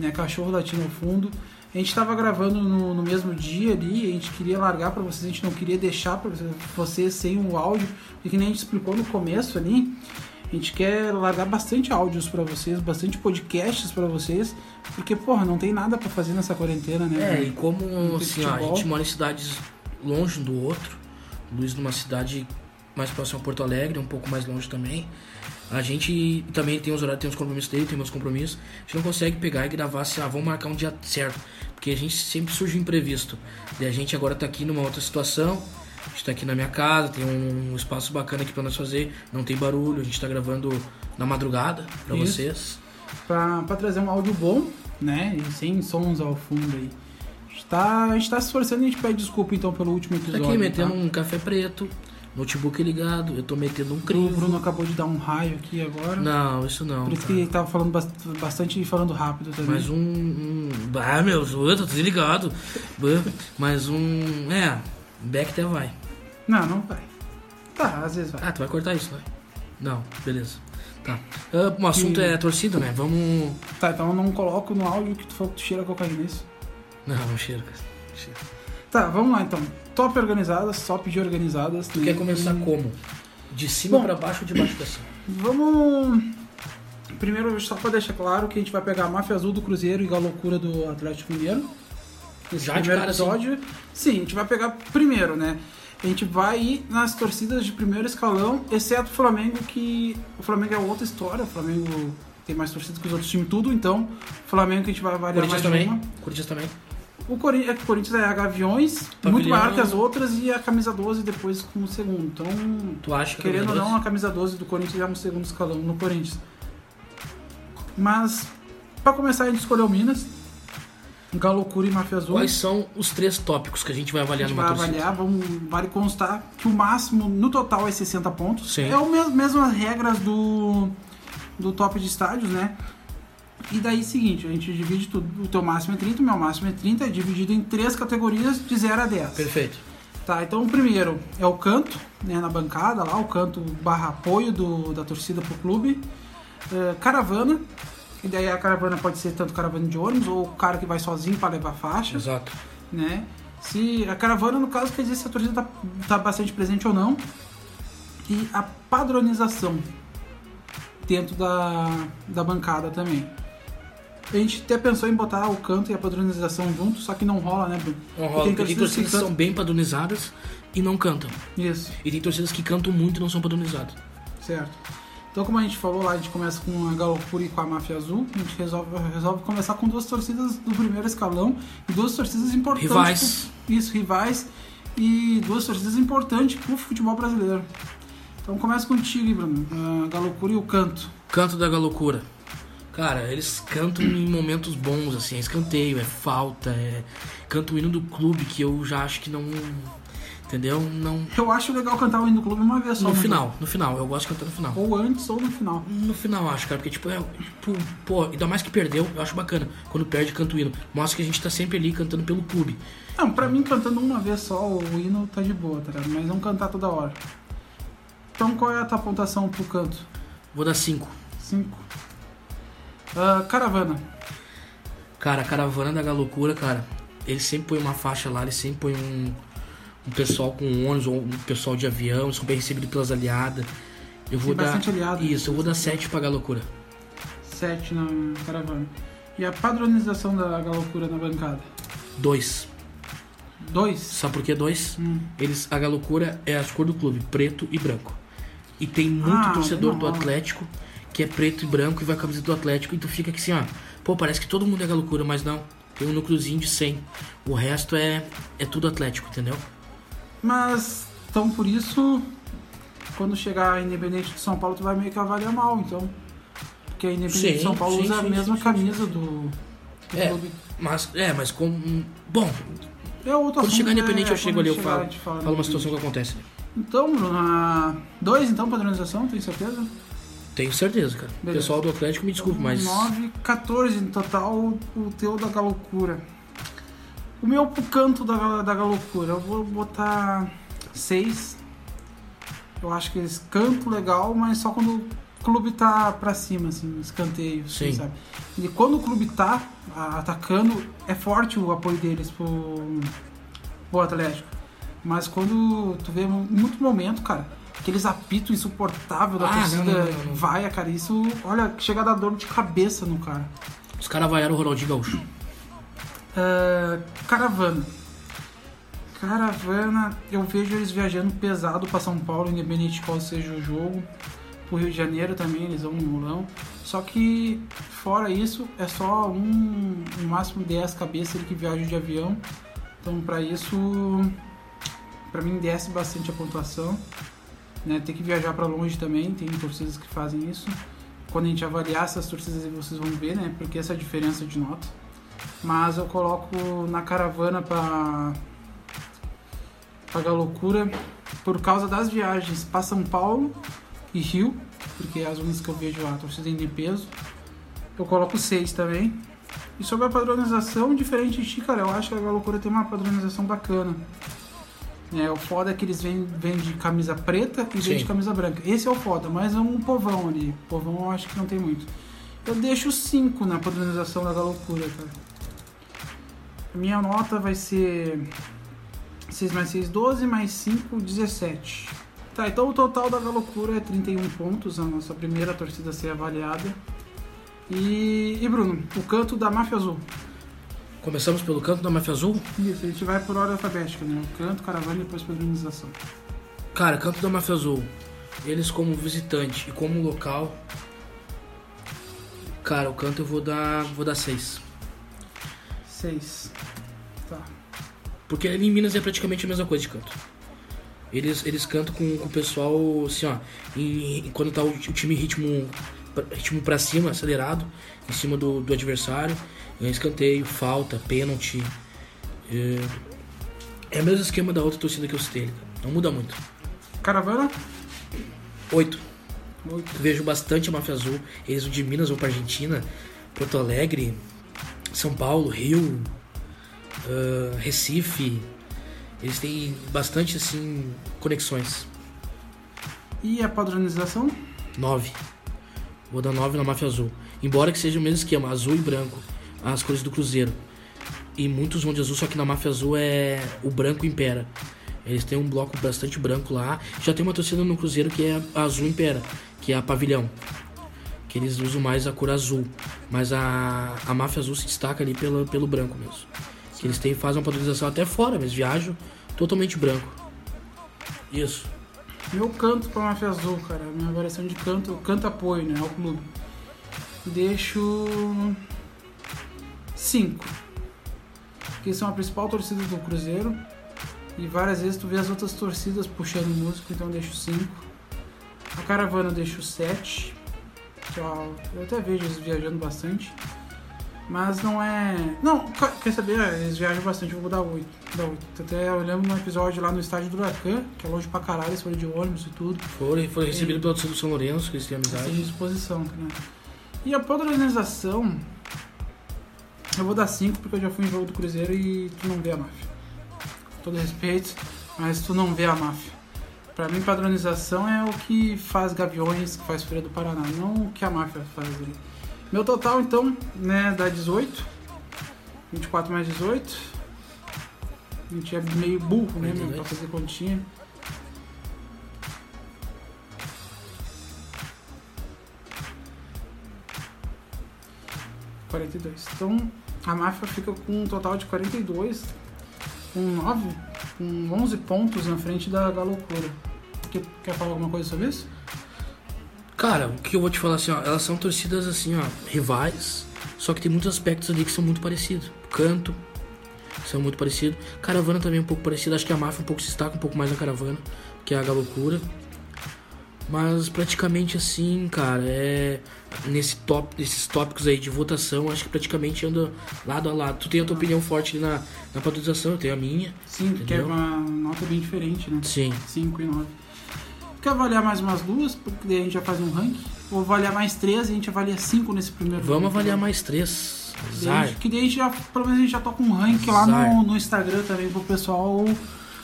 né? Cachorro latindo ao fundo. A gente estava gravando no, no mesmo dia ali, a gente queria largar para vocês, a gente não queria deixar para vocês, sem o áudio, porque nem a gente explicou no começo ali. A gente quer largar bastante áudios para vocês, bastante podcasts para vocês, porque, porra, não tem nada para fazer nessa quarentena, né? É, e como assim, ó, a gente mora em cidades longe um do outro, Luiz numa cidade mais próxima a Porto Alegre, um pouco mais longe também. A gente também tem os horários, tem os compromissos dele, tem meus compromissos. A gente não consegue pegar e gravar assim, ah, vamos marcar um dia certo. Porque a gente sempre surge imprevisto. E a gente agora tá aqui numa outra situação. A gente tá aqui na minha casa, tem um espaço bacana aqui pra nós fazer, não tem barulho, a gente tá gravando na madrugada Isso. vocês. Pra, pra trazer um áudio bom, né? E sem sons ao fundo aí. A gente tá, a gente tá se esforçando e a gente pede desculpa então pelo último Tá episódio. aqui metendo tá? um café preto, notebook ligado, eu tô metendo um O crivo. Bruno acabou de dar um raio aqui agora. Não, isso não. Por isso que cara. ele tava falando bast- bastante e falando rápido também. Mais um. um... Ah, meu, eu tô desligado. Mais um. É, back até vai. Não, não vai. Tá, às vezes vai. Ah, tu vai cortar isso, né? Não, beleza. Tá. Ah, o assunto E- é torcida, né? Vamos. Tá, então eu não coloco no áudio que tu falou que tu cheira cocaína, é isso? Não, não cheiro, cara. Cheiro. Tá, vamos lá então. Top organizadas, top de organizadas. Tu quer começar como? De cima pra baixo ou de baixo pra cima? Vamos. Primeiro, só pra deixar claro que a gente vai pegar a Máfia Azul do Cruzeiro e a loucura do Atlético Mineiro. Esse Já de primeiro cara, episódio. Sim, a gente vai pegar primeiro, né? A gente vai ir nas torcidas de primeiro escalão, exceto o Flamengo, que. O Flamengo é outra história. O Flamengo tem mais torcidas que os outros times, tudo. Então, o Flamengo que a gente vai avaliar Corinthians mais também. uma. Corinthians também. O Corinthians, é o Corinthians é a Gaviões, Pavilhão. muito maior que as outras, e a camisa 12 depois como segundo. Então, Tu acha que Querendo ou não, a camisa 12 do Corinthians é um segundo escalão no Corinthians. Mas, pra começar, a gente escolheu Minas, Galocura e Máfia Azul. Quais são os três tópicos que a gente vai a avaliar gente numa vai torcida? avaliar, vamos, vale constar que o máximo no total é 60 pontos. Sim. É o mesmo, mesmas regras do, do top de estádios, né? E daí, seguinte, a gente divide tudo. O teu máximo é 30, o meu máximo é 30, é dividido em três categorias de 0 a 10. Perfeito. Tá, então o primeiro é o canto, né, na bancada lá, o canto barra apoio do, da torcida pro clube. É, caravana, e daí a caravana pode ser tanto caravana de ônibus ou o cara que vai sozinho para levar faixa, Exato. né? Se a caravana, no caso, quer dizer se a torcida tá, tá bastante presente ou não. E a padronização dentro da, da bancada também. A gente até pensou em botar o canto e a padronização junto, só que não rola, né, Bruno? Não rola, Tem tem torcidas que são bem padronizadas e não cantam. Isso. E tem torcidas que cantam muito e não são padronizadas. Certo. Então, como a gente falou lá, a gente começa com a Galopura e com a Máfia Azul. A gente resolve, resolve começar com duas torcidas do primeiro escalão e duas torcidas importantes. Rivais. pro- isso, rivais. E duas torcidas importantes pro futebol brasileiro. Então, começa contigo, Bruno. A Galopura e o Canto. Canto da Galocura. Cara, eles cantam em momentos bons, assim, é escanteio, é falta, é. Canta o hino do clube que eu já acho que não. Entendeu? Não. Eu acho legal cantar o hino do clube uma vez só. No né, final, no final, eu gosto de cantar no final. Ou antes ou no final. No final, acho, cara, porque, tipo, é. Tipo, pô, ainda mais que perdeu, eu acho bacana. Quando perde, canta o hino. Mostra que a gente tá sempre ali cantando pelo clube. Não, pra mim, cantando uma vez só o hino tá de boa, tá ligado? Mas não cantar toda hora. Então, qual é a tua pontuação pro canto? Vou dar cinco. 5. Caravana. Cara, a caravana da Galocura, cara, eles sempre põem uma faixa lá, eles sempre põem um, um pessoal com ônibus ou um pessoal de avião, bem recebidos pelas aliadas. Eu vou Tem dar. bastante aliado. Isso, eu vou dar 7 pra Galocura. 7 na caravana. E a padronização da galocura na bancada? 2. 2. Sabe por que 2? Hum. Eles, a Galocura é a cor do clube, preto e branco. E tem muito Ah, torcedor do. Atlético que é preto e branco e vai com a camisa do Atlético. E tu fica aqui assim, ó. Pô, parece que todo mundo é Galocura, mas não. Tem um núcleozinho de 100. O resto é, é tudo Atlético, entendeu? Mas, então por isso, quando chegar a Independente de São Paulo, tu vai meio que avaliar mal, então. Porque a Independente Sim, de São Paulo sim, usa a sim, mesma sim, sim, camisa do, do É. clube. Mas, é, mas como. Bom, É outro quando chegar independente eu É, chego quando ali, eu falo, a falo uma situação que acontece. Então, Bruno, a... dois então, padronização, tem certeza? Tenho certeza, cara. Beleza. Pessoal do Atlético, me desculpe, mas. 9, 14 no total, o teu da galocura. O meu pro canto da, da galocura, eu vou botar 6. Eu acho que eles cantam legal, mas só quando o clube tá pra cima, assim, escanteio, assim, Sim. sabe? E quando o clube tá atacando, é forte o apoio deles pro, pro Atlético. Mas quando tu vê mu- muito momento, cara, aqueles apitos insuportáveis da Ah, torcida não, não, não. vaia, cara, isso, olha, chega a dar dor de cabeça no cara. Os caras vaiaram o Ronaldinho Gaúcho. Ah, caravana. Caravana, eu vejo eles viajando pesado pra São Paulo, independente de qual seja o jogo. Pro Rio de Janeiro também, eles vão no mulão. Só que, fora isso, é só um, no máximo 10 cabeças que viajam de avião. Então, pra isso, pra mim desce bastante a pontuação. Né? Tem que viajar pra longe também, tem torcidas que fazem isso. Quando a gente avaliar essas torcidas, vocês vão ver, né? Porque essa é diferença de nota mas eu coloco na caravana para pagar loucura por causa das viagens para São Paulo e Rio, porque as únicas que eu vejo a torcida em peso. Eu coloco seis também. E sobre a padronização, diferente de ti, cara, eu acho que a loucura tem uma padronização bacana. É, o foda é que eles vêm, vêm de camisa preta e vêm de camisa branca. Esse é o foda, mas é um povão ali. Povão eu acho que não tem muito. Eu deixo 5 na padronização da loucura, cara. A minha nota vai ser 6 mais 6, 12, mais 5, 17. Tá, então o total da loucura é 31 pontos, a nossa primeira torcida a ser avaliada. E, e Bruno, o canto da Máfia Azul. Começamos pelo canto da Máfia Azul. Isso, a gente vai por ordem alfabética, né? O canto, caravana e depois padronização. Cara, canto da Máfia Azul. Eles como visitante e como local. Cara, o canto eu vou dar. vou dar 6. 6. Tá. Porque ali em Minas é praticamente a mesma coisa de canto. Eles, eles cantam com, com o pessoal, assim, ó. em- quando tá o, o time ritmo, ritmo pra cima, acelerado, em cima do, do adversário. É escanteio, falta, pênalti. É, é o mesmo esquema da outra torcida que eu citei. Não muda muito. Caravana? 8. 8. Vejo bastante a Máfia Azul. Eles de Minas vão pra Argentina, Porto Alegre, São Paulo, Rio, ah, Recife. Eles têm bastante, assim, conexões. E a padronização? 9. Vou dar 9 na Máfia Azul. Embora que seja o mesmo esquema, azul e branco, as cores do Cruzeiro. E muitos vão de azul, só que na Máfia Azul é o branco impera. Eles têm um bloco bastante branco lá. Já tem uma torcida no Cruzeiro que é azul impera, que é a pavilhão. Que eles usam mais a cor azul. Mas a, a Máfia Azul se destaca ali pelo, pelo branco mesmo. Que eles têm, fazem uma padronização até fora, mas viajam totalmente branco. Isso. Meu canto pra Máfia Azul, cara. Minha variação de canto, canto apoio, né? Ao clube. Deixo. 5. Porque são a principal torcida do Cruzeiro. E várias vezes tu vê as outras torcidas puxando músico, então deixo 5. A caravana eu deixo 7. Eu até vejo eles viajando bastante. Mas não é. Não, quer saber? Eles viajam bastante, eu vou dar 8. Dar 8. Até eu lembro num episódio lá no estádio do Huracan, que é longe pra caralho, eles foram de ônibus e tudo. Foram, foram recebidos pela torcida do São Lourenço, que eles têm amizade. disposição, né? E a padronização, eu vou dar 5 porque eu já fui em jogo do Cruzeiro e tu não vê a máfia. Com todo respeito, mas tu não vê a máfia. Pra mim, padronização é o que faz Gaviões, que faz Feira do Paraná, não o que a máfia faz ali. Meu total, então, né, dá 18. 24 mais 18. A gente é meio burro, né, meu, 42. pra fazer continha. Quarenta e dois. Então a máfia fica com um total de 42, com 9, com 11 pontos na frente da, da loucura. Quer, quer falar alguma coisa sobre isso? Cara, o que eu vou te falar assim, ó, elas são torcidas assim, ó, rivais, só que tem muitos aspectos ali que são muito parecidos. Canto, são muito parecidos. Caravana também é um pouco parecido, acho que a máfia um pouco se destaca um pouco mais na caravana, que é a galocura. Mas praticamente assim, cara, é nesse top, nesses tópicos aí de votação, acho que praticamente anda lado a lado. Tu tem a tua opinião forte ali na, na padronização, eu tenho a minha. Sim, que é Entendeu? uma nota bem diferente, né? Sim. 5 e 9. Quer avaliar mais umas duas, porque daí a gente já faz um ranking? Ou avaliar mais três e a gente avalia cinco nesse primeiro Vamos ranking? avaliar mais três. Gente- Que daí a gente já, pelo menos a gente já toca um ranking lá Zar. no, no Instagram também pro pessoal.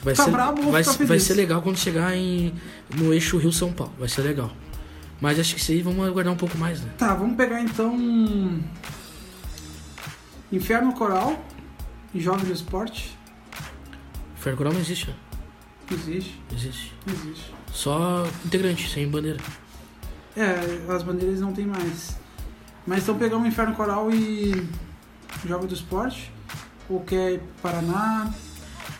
Vai Ficar ser, brabo ou vai, ficar ser- vai feliz? ser legal quando chegar em, no eixo Rio-São Paulo. Vai ser legal. Mas acho que isso aí vamos aguardar um pouco mais, né? Tá, vamos pegar então. Inferno Coral e Jovem do Esporte. Inferno Coral não existe, né? Existe, Existe. existe. Só integrante, sem bandeira. É, as bandeiras não tem mais. Mas então pegamos Inferno Coral e Jovem do Esporte. Ou quer Paraná.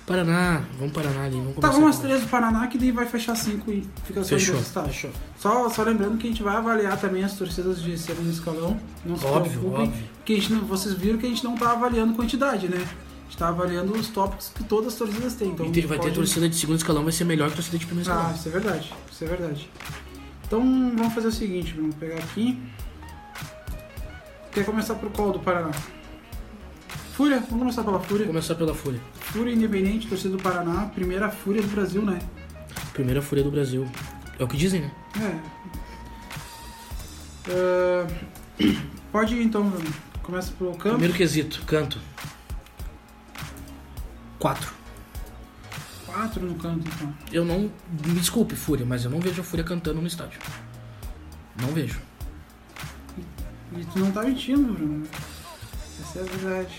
Paraná, vamos Paraná ali, vamos Tá, começar. vamos as três do Paraná que daí vai fechar cinco e fica só Fechou, fechou. Só, só lembrando que a gente vai avaliar também as torcidas de segundo escalão. Não se Óbvio, preocupem, óbvio. que a gente não, vocês viram que a gente não tá avaliando quantidade, né? A gente tá avaliando os tópicos que todas as torcidas têm. Então E tem- vai ter pode- torcida de segundo escalão, vai ser melhor que torcida de primeiro Ah, escalão. isso é verdade. Isso é verdade. Então vamos fazer o seguinte, vamos pegar aqui. Quer começar por qual do Paraná? Fúria? Vamos começar pela Fúria. Vou começar pela Fúria. Fúria Independente, torcida do Paraná, primeira Fúria do Brasil, né? Primeira Fúria do Brasil. É o que dizem, né? É. Ah, pode ir então. Começa pelo campo. Primeiro quesito, canto. Quatro. quatro no canto, então. Eu não. Me desculpe, Fúria, mas eu não vejo a Fúria cantando no estádio. Não vejo. E tu não tá mentindo, Bruno. Essa é a verdade.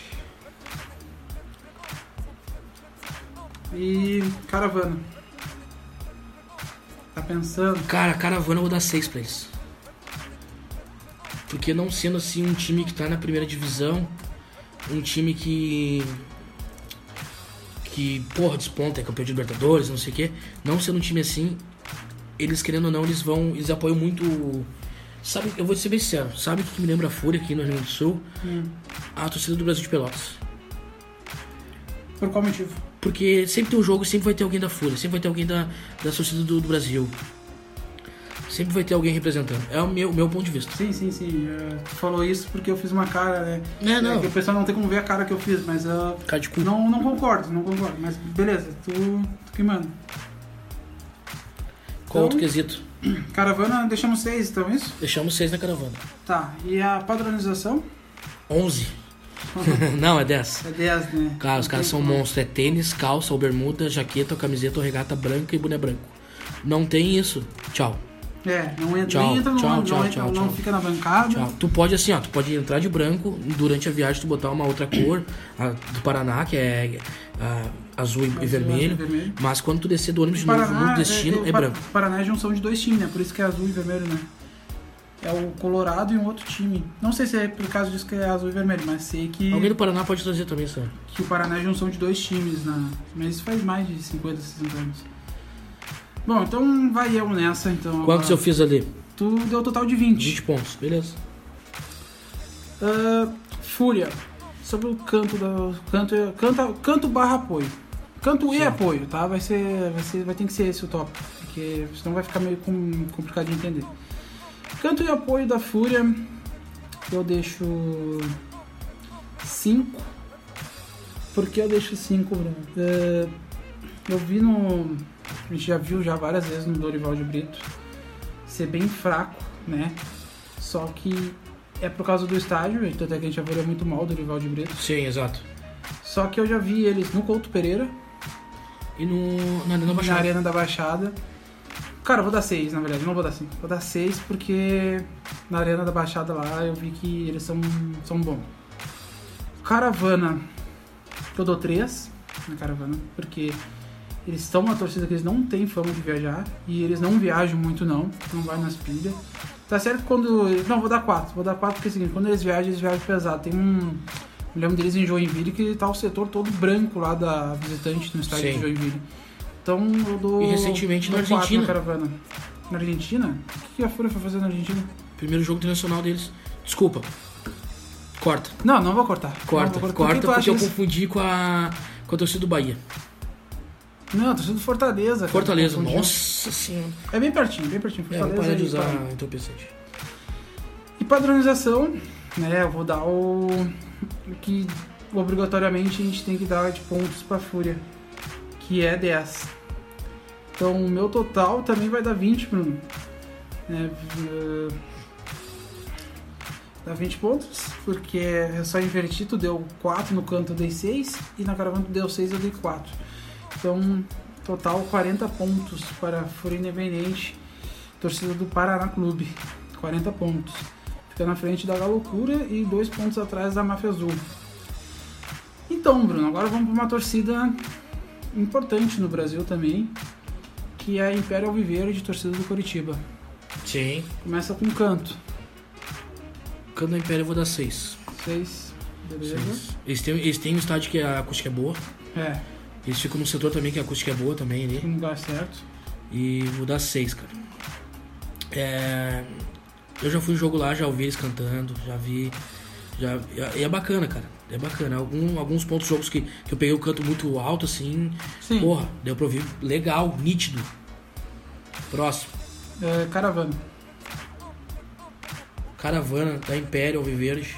E caravana. Tá pensando? Cara, caravana eu vou dar 6 pra eles. Porque não sendo assim um time que tá na primeira divisão, um time que. Que, porra, desponta, é campeão de Libertadores, não sei o quê. Não sendo um time assim, eles querendo ou não, eles vão. Eles apoiam muito. Sabe, eu vou ser bem sincero, sabe o que me lembra a Fúria aqui no Rio Grande do Sul? Hum. A torcida do Brasil de Pelotas. Por qual motivo? Porque sempre tem um jogo, sempre vai ter alguém da Fúria, sempre vai ter alguém da, da torcida do, do Brasil. Sempre vai ter alguém representando. É o meu, meu ponto de vista. Sim, sim, sim. É, tu falou isso porque eu fiz uma cara, né? É, não. que o pessoal não tem como ver a cara que eu fiz, mas eu Cara de cu. não, não concordo, não concordo. Mas beleza, tu, tu que manda. Qual outro Então- quesito? Caravana, deixamos seis, então isso? Deixamos seis na caravana. Tá. E a padronização? 11. não, é 10. É 10, né? Cara, os caras são monstros. É tênis, calça, ou bermuda, jaqueta, ou camiseta, ou regata branca e boné branco. Não tem isso. Tchau. É, não entra, Tchau, entra, no, tchau, não, tchau, entra, tchau, não tchau. fica na bancada. Tchau. Tu pode assim, ó, tu pode entrar de branco, durante a viagem tu botar uma outra cor, a do Paraná, que é a, azul e Azul, vermelho. azul e vermelho. Mas quando tu descer do ônibus de novo no destino, é, é, Pa- branco. Paraná é junção de dois times, né? Por isso que é azul e vermelho, né? É o Colorado e um outro time. Não sei se é por causa disso que é azul e vermelho, mas sei que, Alguém do Paraná pode trazer também, sabe? que o Paraná é junção de dois times, né? Mas isso faz mais de 50, 60 anos. Bom, então vai eu nessa, então. Quantos eu fiz ali? Tu deu total de 20. 20 pontos, beleza. Ah, Fúria. Sobre o canto da. Canto, canto, canto barra apoio. Canto e Sim. apoio, tá? Vai ser, vai ser. Vai ter que ser esse o tópico. Porque senão vai ficar meio com- complicado de entender. Canto e apoio da Fúria. Eu deixo. 5. Por que eu deixo 5, Bruno? Ah, eu vi no. A gente já viu já várias vezes no Dorival de Brito ser bem fraco, né? Só que é por causa do estádio, tanto é que a gente avaliou muito mal o Dorival de Brito. Sim, exato. Só que eu já vi eles no Couto Pereira, E no, na Arena na Baixada. Arena da Baixada. Cara, eu vou dar 6, na verdade, não vou dar 5. Vou dar 6 porque na Arena da Baixada lá eu vi que eles são, são bons. Caravana, eu dou 3 na Caravana, porque eles estão uma torcida que eles não têm fama de viajar e eles não viajam muito não, não vai nas pilhas. Tá certo quando. Não, vou dar 4. Vou dar 4 porque é o seguinte, quando eles viajam, eles viajam pesado. Tem um. Eu lembro deles em Joinville que tá o setor todo branco lá da visitante no estádio Sim. de Joinville. Então eu dou. E recentemente dou na quatro Argentina. Na caravana. Na Argentina? O que a Fúria foi fazer na Argentina? Primeiro jogo internacional deles. Desculpa. Corta. Não, não vou cortar. Corta, não vou corta, Por que tu porque acha eu isso? confundi com a, com a torcida do Bahia. Não, torcida do Fortaleza. cara, Fortaleza, confundi. nossa senhora. É bem pertinho, bem pertinho. É, vou Fortaleza parar de e usar Paraná. entorpecente. E padronização, né? Eu vou dar o o que obrigatoriamente a gente tem que dar de pontos pra Fúria, que é 10. Então o meu total também vai dar 20, Bruno. Né? eh, Dá 20 pontos, porque é só invertir, tu deu 4 no canto, eu dei 6, e na caravana tu deu 6, eu dei 4. Então, total 40 pontos para Fúria Independente, torcida do Paraná Clube. 40 pontos. Fica na frente da Galocura e dois pontos atrás da Máfia Azul. Então, Bruno, agora vamos para uma torcida importante no Brasil também, que é a Imperial Viverde, torcida do Curitiba. Sim. Começa com canto. Cano da Império eu vou dar 6. 6, beleza? Eles têm, eles têm um estádio que a acústica é boa. É, Eles ficam num setor também que a acústica é boa também ali. no lugar certo. E vou dar 6, cara. É, eu já fui no jogo lá, já ouvi eles cantando, já vi. Já, e é bacana, cara. É bacana. Algum, alguns pontos jogos que, que eu peguei o canto muito alto, assim. Sim. Porra, deu pra ouvir legal, nítido. Próximo. É, caravana. Caravana da Império Alviverde.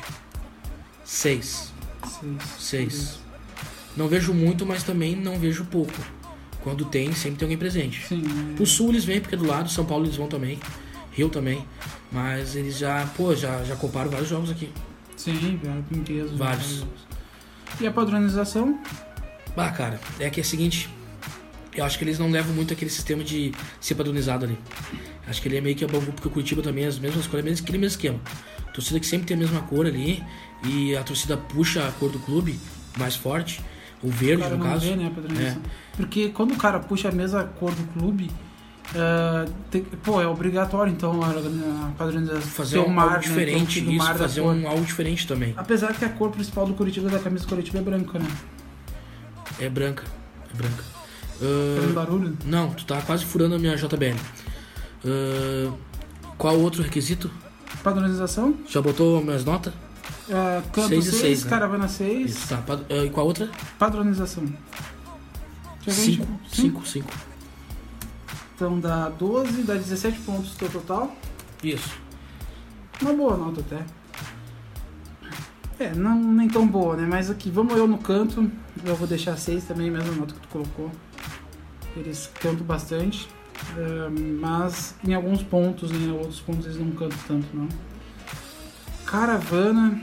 6. 6. 6. Não vejo muito, mas também não vejo pouco. Quando tem, sempre tem alguém presente. Sim. é, Pro sul eles vêm, porque é do lado, São Paulo eles vão também. Rio também. Mas eles já, pô, já, já coparam vários jogos aqui. Sim, vieram com peso. Vários. E a padronização? Bah, cara, é que é o seguinte. Eu acho que eles não levam muito aquele sistema de ser padronizado ali. Acho que ele é meio que a Bangu, porque o Curitiba também é as mesmas cores, mesmo- aquele mesmo esquema. Torcida que sempre tem a mesma cor ali e a torcida puxa a cor do clube mais forte, o verde no caso. vê, né, padronização. Porque quando o cara puxa a mesma cor do clube, ah, tem- pô, é obrigatório então a, padronização. Fazer um, mar, algo né, diferente, então, o isso, mar da fazer um algo diferente também. Apesar que a cor principal do Curitiba, da camisa do Curitiba é branca, né? É branca, é branca. Fazendo Ah, barulho. não, tu tá quase furando a minha JBL. Ah, qual outro requisito? Padronização. Já botou minhas notas? Ah, canto Seis 6, e seis, né? caravana 6, Isso, tá. Pad- ah, E qual outra? padronização. Já vem, 5, tipo, 5, 5. Então dá 12, dá 17 pontos no total. Isso. Uma boa nota até. É, não nem tão boa, né? Mas aqui, vamos eu no canto. Eu vou deixar 6 também, mesma nota que tu colocou. Eles cantam bastante. é, mas em alguns pontos, né? Em outros pontos eles não cantam tanto, não. Caravana.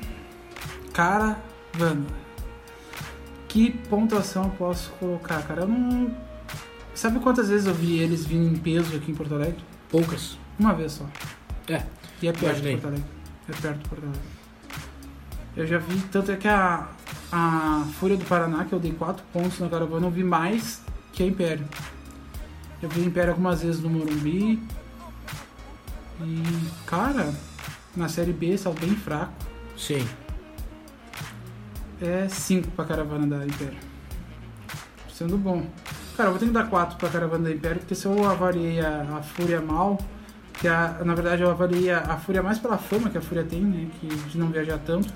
Caravana. Que pontuação eu posso colocar, cara? Eu não. Sabe quantas vezes eu vi eles vindo em peso aqui em Porto Alegre? Poucas. Uma vez só. É. E é perto Imaginei. de Porto Alegre. É perto de Porto Alegre. Eu já vi, tanto é que a, a Fúria do Paraná, que eu dei 4 pontos na caravana, eu vi mais que a Império. Eu vi a Império algumas vezes no Morumbi. E, cara, na Série B saiu bem fraco. Sim. É 5 pra caravana da Império. Sendo bom. Cara, eu vou ter que dar 4 pra caravana da Império, porque se eu avaliei a, a Fúria mal, que a- na verdade eu avaliei a, a Fúria mais pela fama que a Fúria tem, né? Que, de não viajar tanto.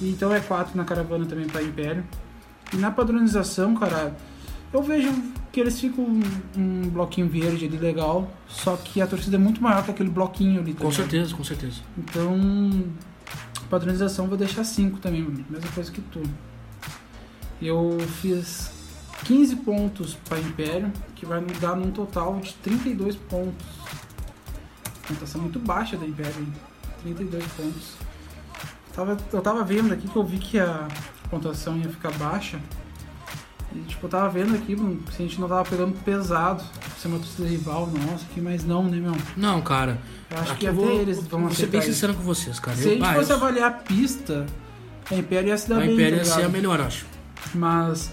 E então é 4 na caravana também pra Império. E na padronização, cara, eu vejo eles ficam um, um bloquinho verde ali legal, só que a torcida é muito maior que aquele bloquinho ali. tá Com certeza, com certeza. Então, padronização vou deixar 5 também, mesma coisa que tu. Eu fiz 15 pontos para Império, que vai me dar num total de 32 pontos. Pontuação muito baixa da Império, hein? 32 pontos. Eu tava vendo aqui que eu vi que a pontuação ia ficar baixa. E, tipo, eu tava vendo aqui mano, se a gente não tava pegando pesado, ser uma torcida rival, nossa, aqui, mas não, né, meu? Não, cara. Eu acho que até vou, eles vão vou ser bem isso. sincero com vocês, cara. Se Eu- a gente ah, fosse eu- avaliar a pista, a Império ia se dar a bem, Império tá ia ser a melhor, acho. Mas,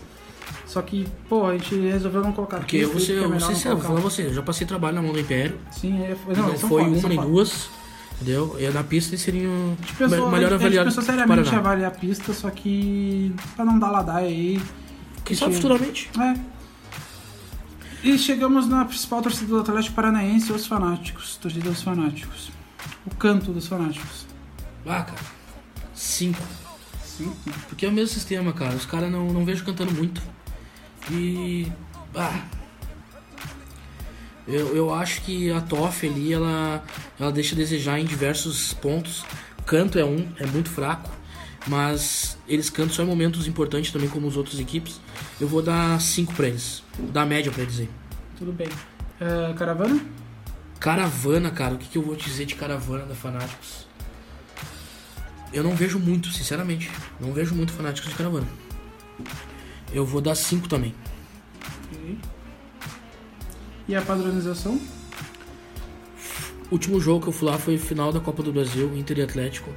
só que, pô, a gente resolveu não colocar Porque pista, é eu vou ser sincero, vou falar você, eu já passei trabalho na mão do Império. Sim, é, foi- Não, não, foi foda, uma nem foda. duas, entendeu? E na pista A pensou, me- melhor a gente, a avaliado gente pensou seriamente em avaliar a pista, só que pra não dar ladaia aí. Quem sabe futuramente. É. E chegamos na principal torcida do Atlético Paranaense, os fanáticos. Torcida dos fanáticos. O canto dos fanáticos. Ah, cara. Cinco. Sim. Porque é o mesmo sistema, cara. Os caras não, não vejo cantando muito. E. Ah. Eu, eu acho que a Toff ali, ela, ela deixa a desejar em diversos pontos. Canto é um, é muito fraco. Mas eles cantam só em momentos importantes também, como as outras equipes. Eu vou dar 5 pra eles. Vou dar média pra eles aí. Tudo bem. É, caravana? Caravana, cara, o que, que eu vou dizer de caravana da Fanáticos? Eu não vejo muito, sinceramente. Não vejo muito Fanáticos de caravana. Eu vou dar 5 também. Ok. E a padronização? O último jogo que eu fui lá foi final da Copa do Brasil, Inter e Atlético.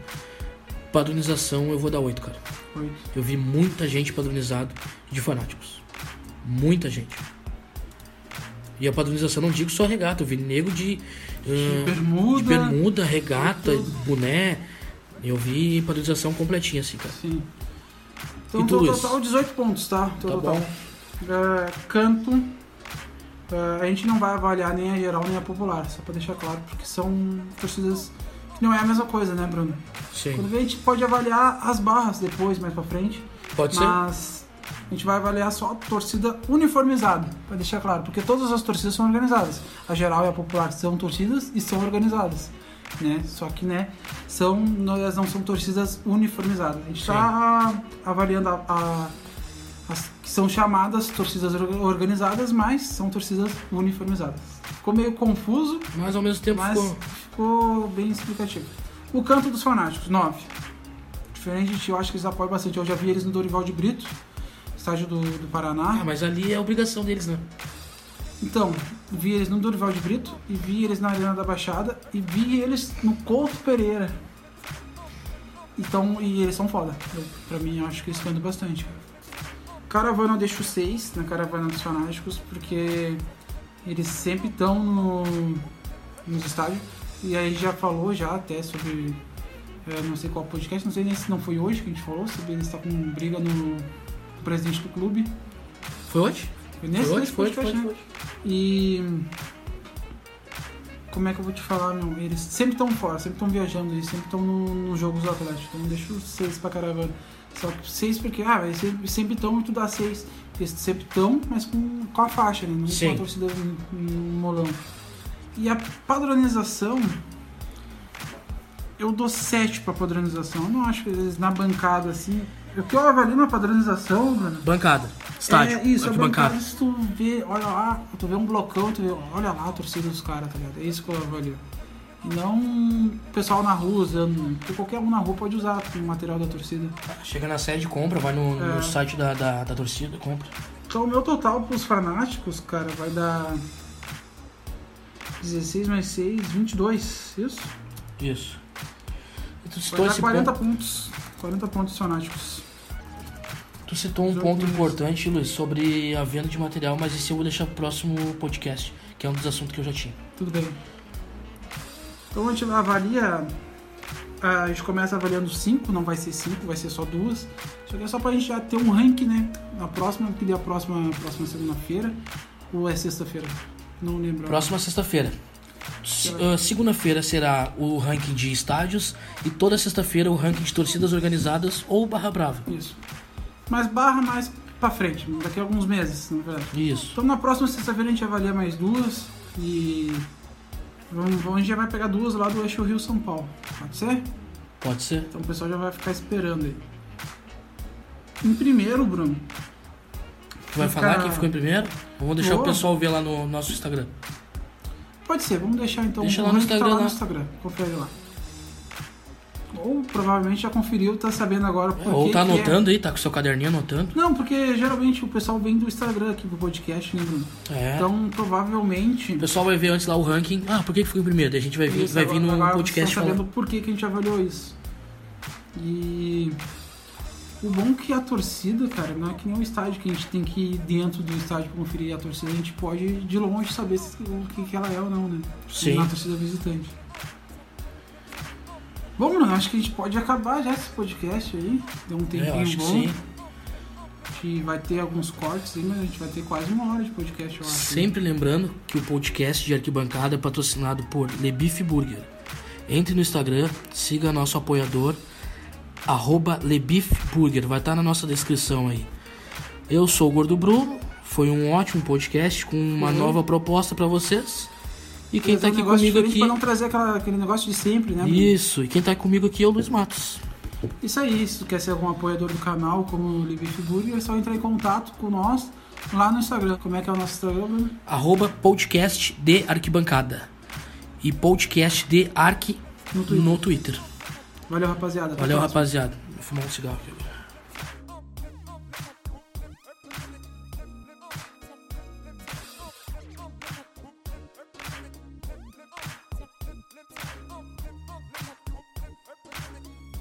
Padronização eu vou dar 8, cara. Oito. Eu vi muita gente padronizado de Fanáticos. Muita gente. E a padronização não digo só regata, eu vi nego de, ah, Bermuda. de bermuda, regata, boné. Eu vi padronização completinha assim, cara. Sim. Então, E tu, no Luiz? total, 18 pontos, tá? Tá total. bom. É, canto. é, a gente não vai avaliar nem a geral nem a popular, só pra deixar claro, porque são torcidas não é a mesma coisa, né, Bruno? Sim. Quando vem, a gente pode avaliar as barras depois, mais pra frente, Pode ser? mas a gente vai avaliar só a torcida uniformizada, pra deixar claro, porque todas as torcidas são organizadas. A geral e a popular são torcidas e são organizadas. Né? Só que né, são, elas não são torcidas uniformizadas. A gente está avaliando a, a- as que são chamadas torcidas or- organizadas, mas são torcidas uniformizadas. Ficou meio confuso, Mas ao mesmo tempo mas ficou. Ficou bem explicativo. O canto dos fanáticos, 9. Diferente de ti, eu acho que eles apoiam bastante. Eu já vi eles no Dorival de Brito. estádio do, do Paraná. Ah, mas ali é obrigação deles, né? Então, vi eles no Dorival de Brito, e vi eles na Arena da Baixada, e vi eles no Couto Pereira. Então, e eles são foda. Eu, pra mim, eu acho que eles estão indo bastante. Caravana eu deixo 6 na Caravana dos Fanáticos, porque eles sempre estão no, nos estádios. E aí já falou já até sobre. é, não sei qual podcast, não sei nem se não foi hoje que a gente falou, sobre eles estar com briga no, com o presidente do clube. Foi hoje? Foi nesse, foi hoje, foi hoje, foi podcast, hoje, né? foi hoje. E. Como é que eu vou te falar, meu? Eles sempre estão fora, sempre estão viajando, eles sempre estão no, nos jogos do Atlético. Então eu deixo seis pra caravana. Só que seis porque, ah, eles sempre- estão e tu dá seis. Eles sempre estão, mas com, com a faixa, né? Não com a torcida no, no molão. E a padronização. Eu dou sete pra padronização. Eu não acho que eles na bancada assim. O que eu avalio na padronização, Bruno, Bancada. Estádio. é isso, a arquibancada. bancada, se tu vê, olha lá, tu vê um blocão, tu vê, olha lá a torcida dos caras, tá ligado? É isso que eu avalio. E não o pessoal na rua usando, porque qualquer um na rua pode usar o material da torcida. Chega na sede, compra, vai no, no É. site da, da, da torcida, compra. Então o meu total pros fanáticos, cara, vai dar 16 mais 6, 22, isso? Isso. E tu Vai citou dar esse 40 ponto, pontos, 40 pontos fanáticos. tu citou um ponto isso. importante, Luiz, sobre a venda de material, mas esse eu vou deixar pro próximo podcast, que é um dos assuntos que eu já tinha. Tudo bem. Então a gente avalia. A gente começa avaliando 5, não vai ser 5, vai ser só duas. Isso aqui é só pra gente já ter um ranking, né? Na próxima, que dê a próxima, próxima segunda-feira. Ou é sexta-feira? Não lembro. Próxima sexta-feira. Se- ah, Segunda-feira será o ranking de estádios e toda sexta-feira o ranking de torcidas organizadas ou barra brava. Isso. Mas barra mais pra frente, daqui a alguns meses, na verdade. Isso. Então na próxima sexta-feira a gente avalia mais duas e. Vamos- a gente já vai pegar duas lá do Eixo Rio São Paulo. Pode ser? Pode ser? Então o pessoal já vai ficar esperando aí. Em primeiro, Bruno. Tu vai Fica- falar quem ficou em primeiro? Vamos deixar Vou. o pessoal ver lá no nosso Instagram. Pode ser, vamos deixar então Deixa lá no ranking tá Instagram, lá no? Instagram. Confere lá. Ou provavelmente já conferiu, tá sabendo agora por Ou que tá que é. anotando aí, tá com seu caderninho anotando. Não, porque geralmente o pessoal vem do Instagram aqui pro podcast, né, Bruno? É. Então provavelmente. O pessoal vai ver antes lá o ranking. Ah, por que que ficou em primeiro? Daí a gente vai vir, Isso, vai vir no agora podcast sabendo falando. por que, que a gente avaliou isso. E o bom é que a torcida, cara, não é que nem o estádio que a gente tem que ir dentro do estádio pra conferir a torcida, a gente pode de longe saber se- o que, que ela é ou não, né? Sim. Na torcida visitante. Bom, Bruno, acho que a gente pode acabar já esse podcast aí. Deu um É, tempinho eu acho que bom. sim. A gente vai ter alguns cortes aí, mas a gente vai ter quase uma hora de podcast, eu acho. Sempre lembrando que o podcast de arquibancada é patrocinado por Lebif Burger. Entre no Instagram, siga nosso apoiador, arroba Lebif Burger. Vai estar na nossa descrição aí. Eu sou o Gordo Bruno. Foi um ótimo podcast com uma Uhum. nova proposta pra vocês. E quem tá um aqui comigo aqui. Pra não trazer aquela- aquele negócio de sempre, né? Isso, e quem tá comigo aqui é o Luiz Matos. Isso aí, se tu quer ser algum apoiador do canal, como o Libif Burger, é só entrar em contato com nós lá no Instagram. Como é que é o nosso Instagram, Bruno? Arroba podcast de arquibancada. E podcast de arqui No Twitter. no Twitter. Valeu, rapaziada. Valeu, rapaziada. Vou fumar um cigarro aqui.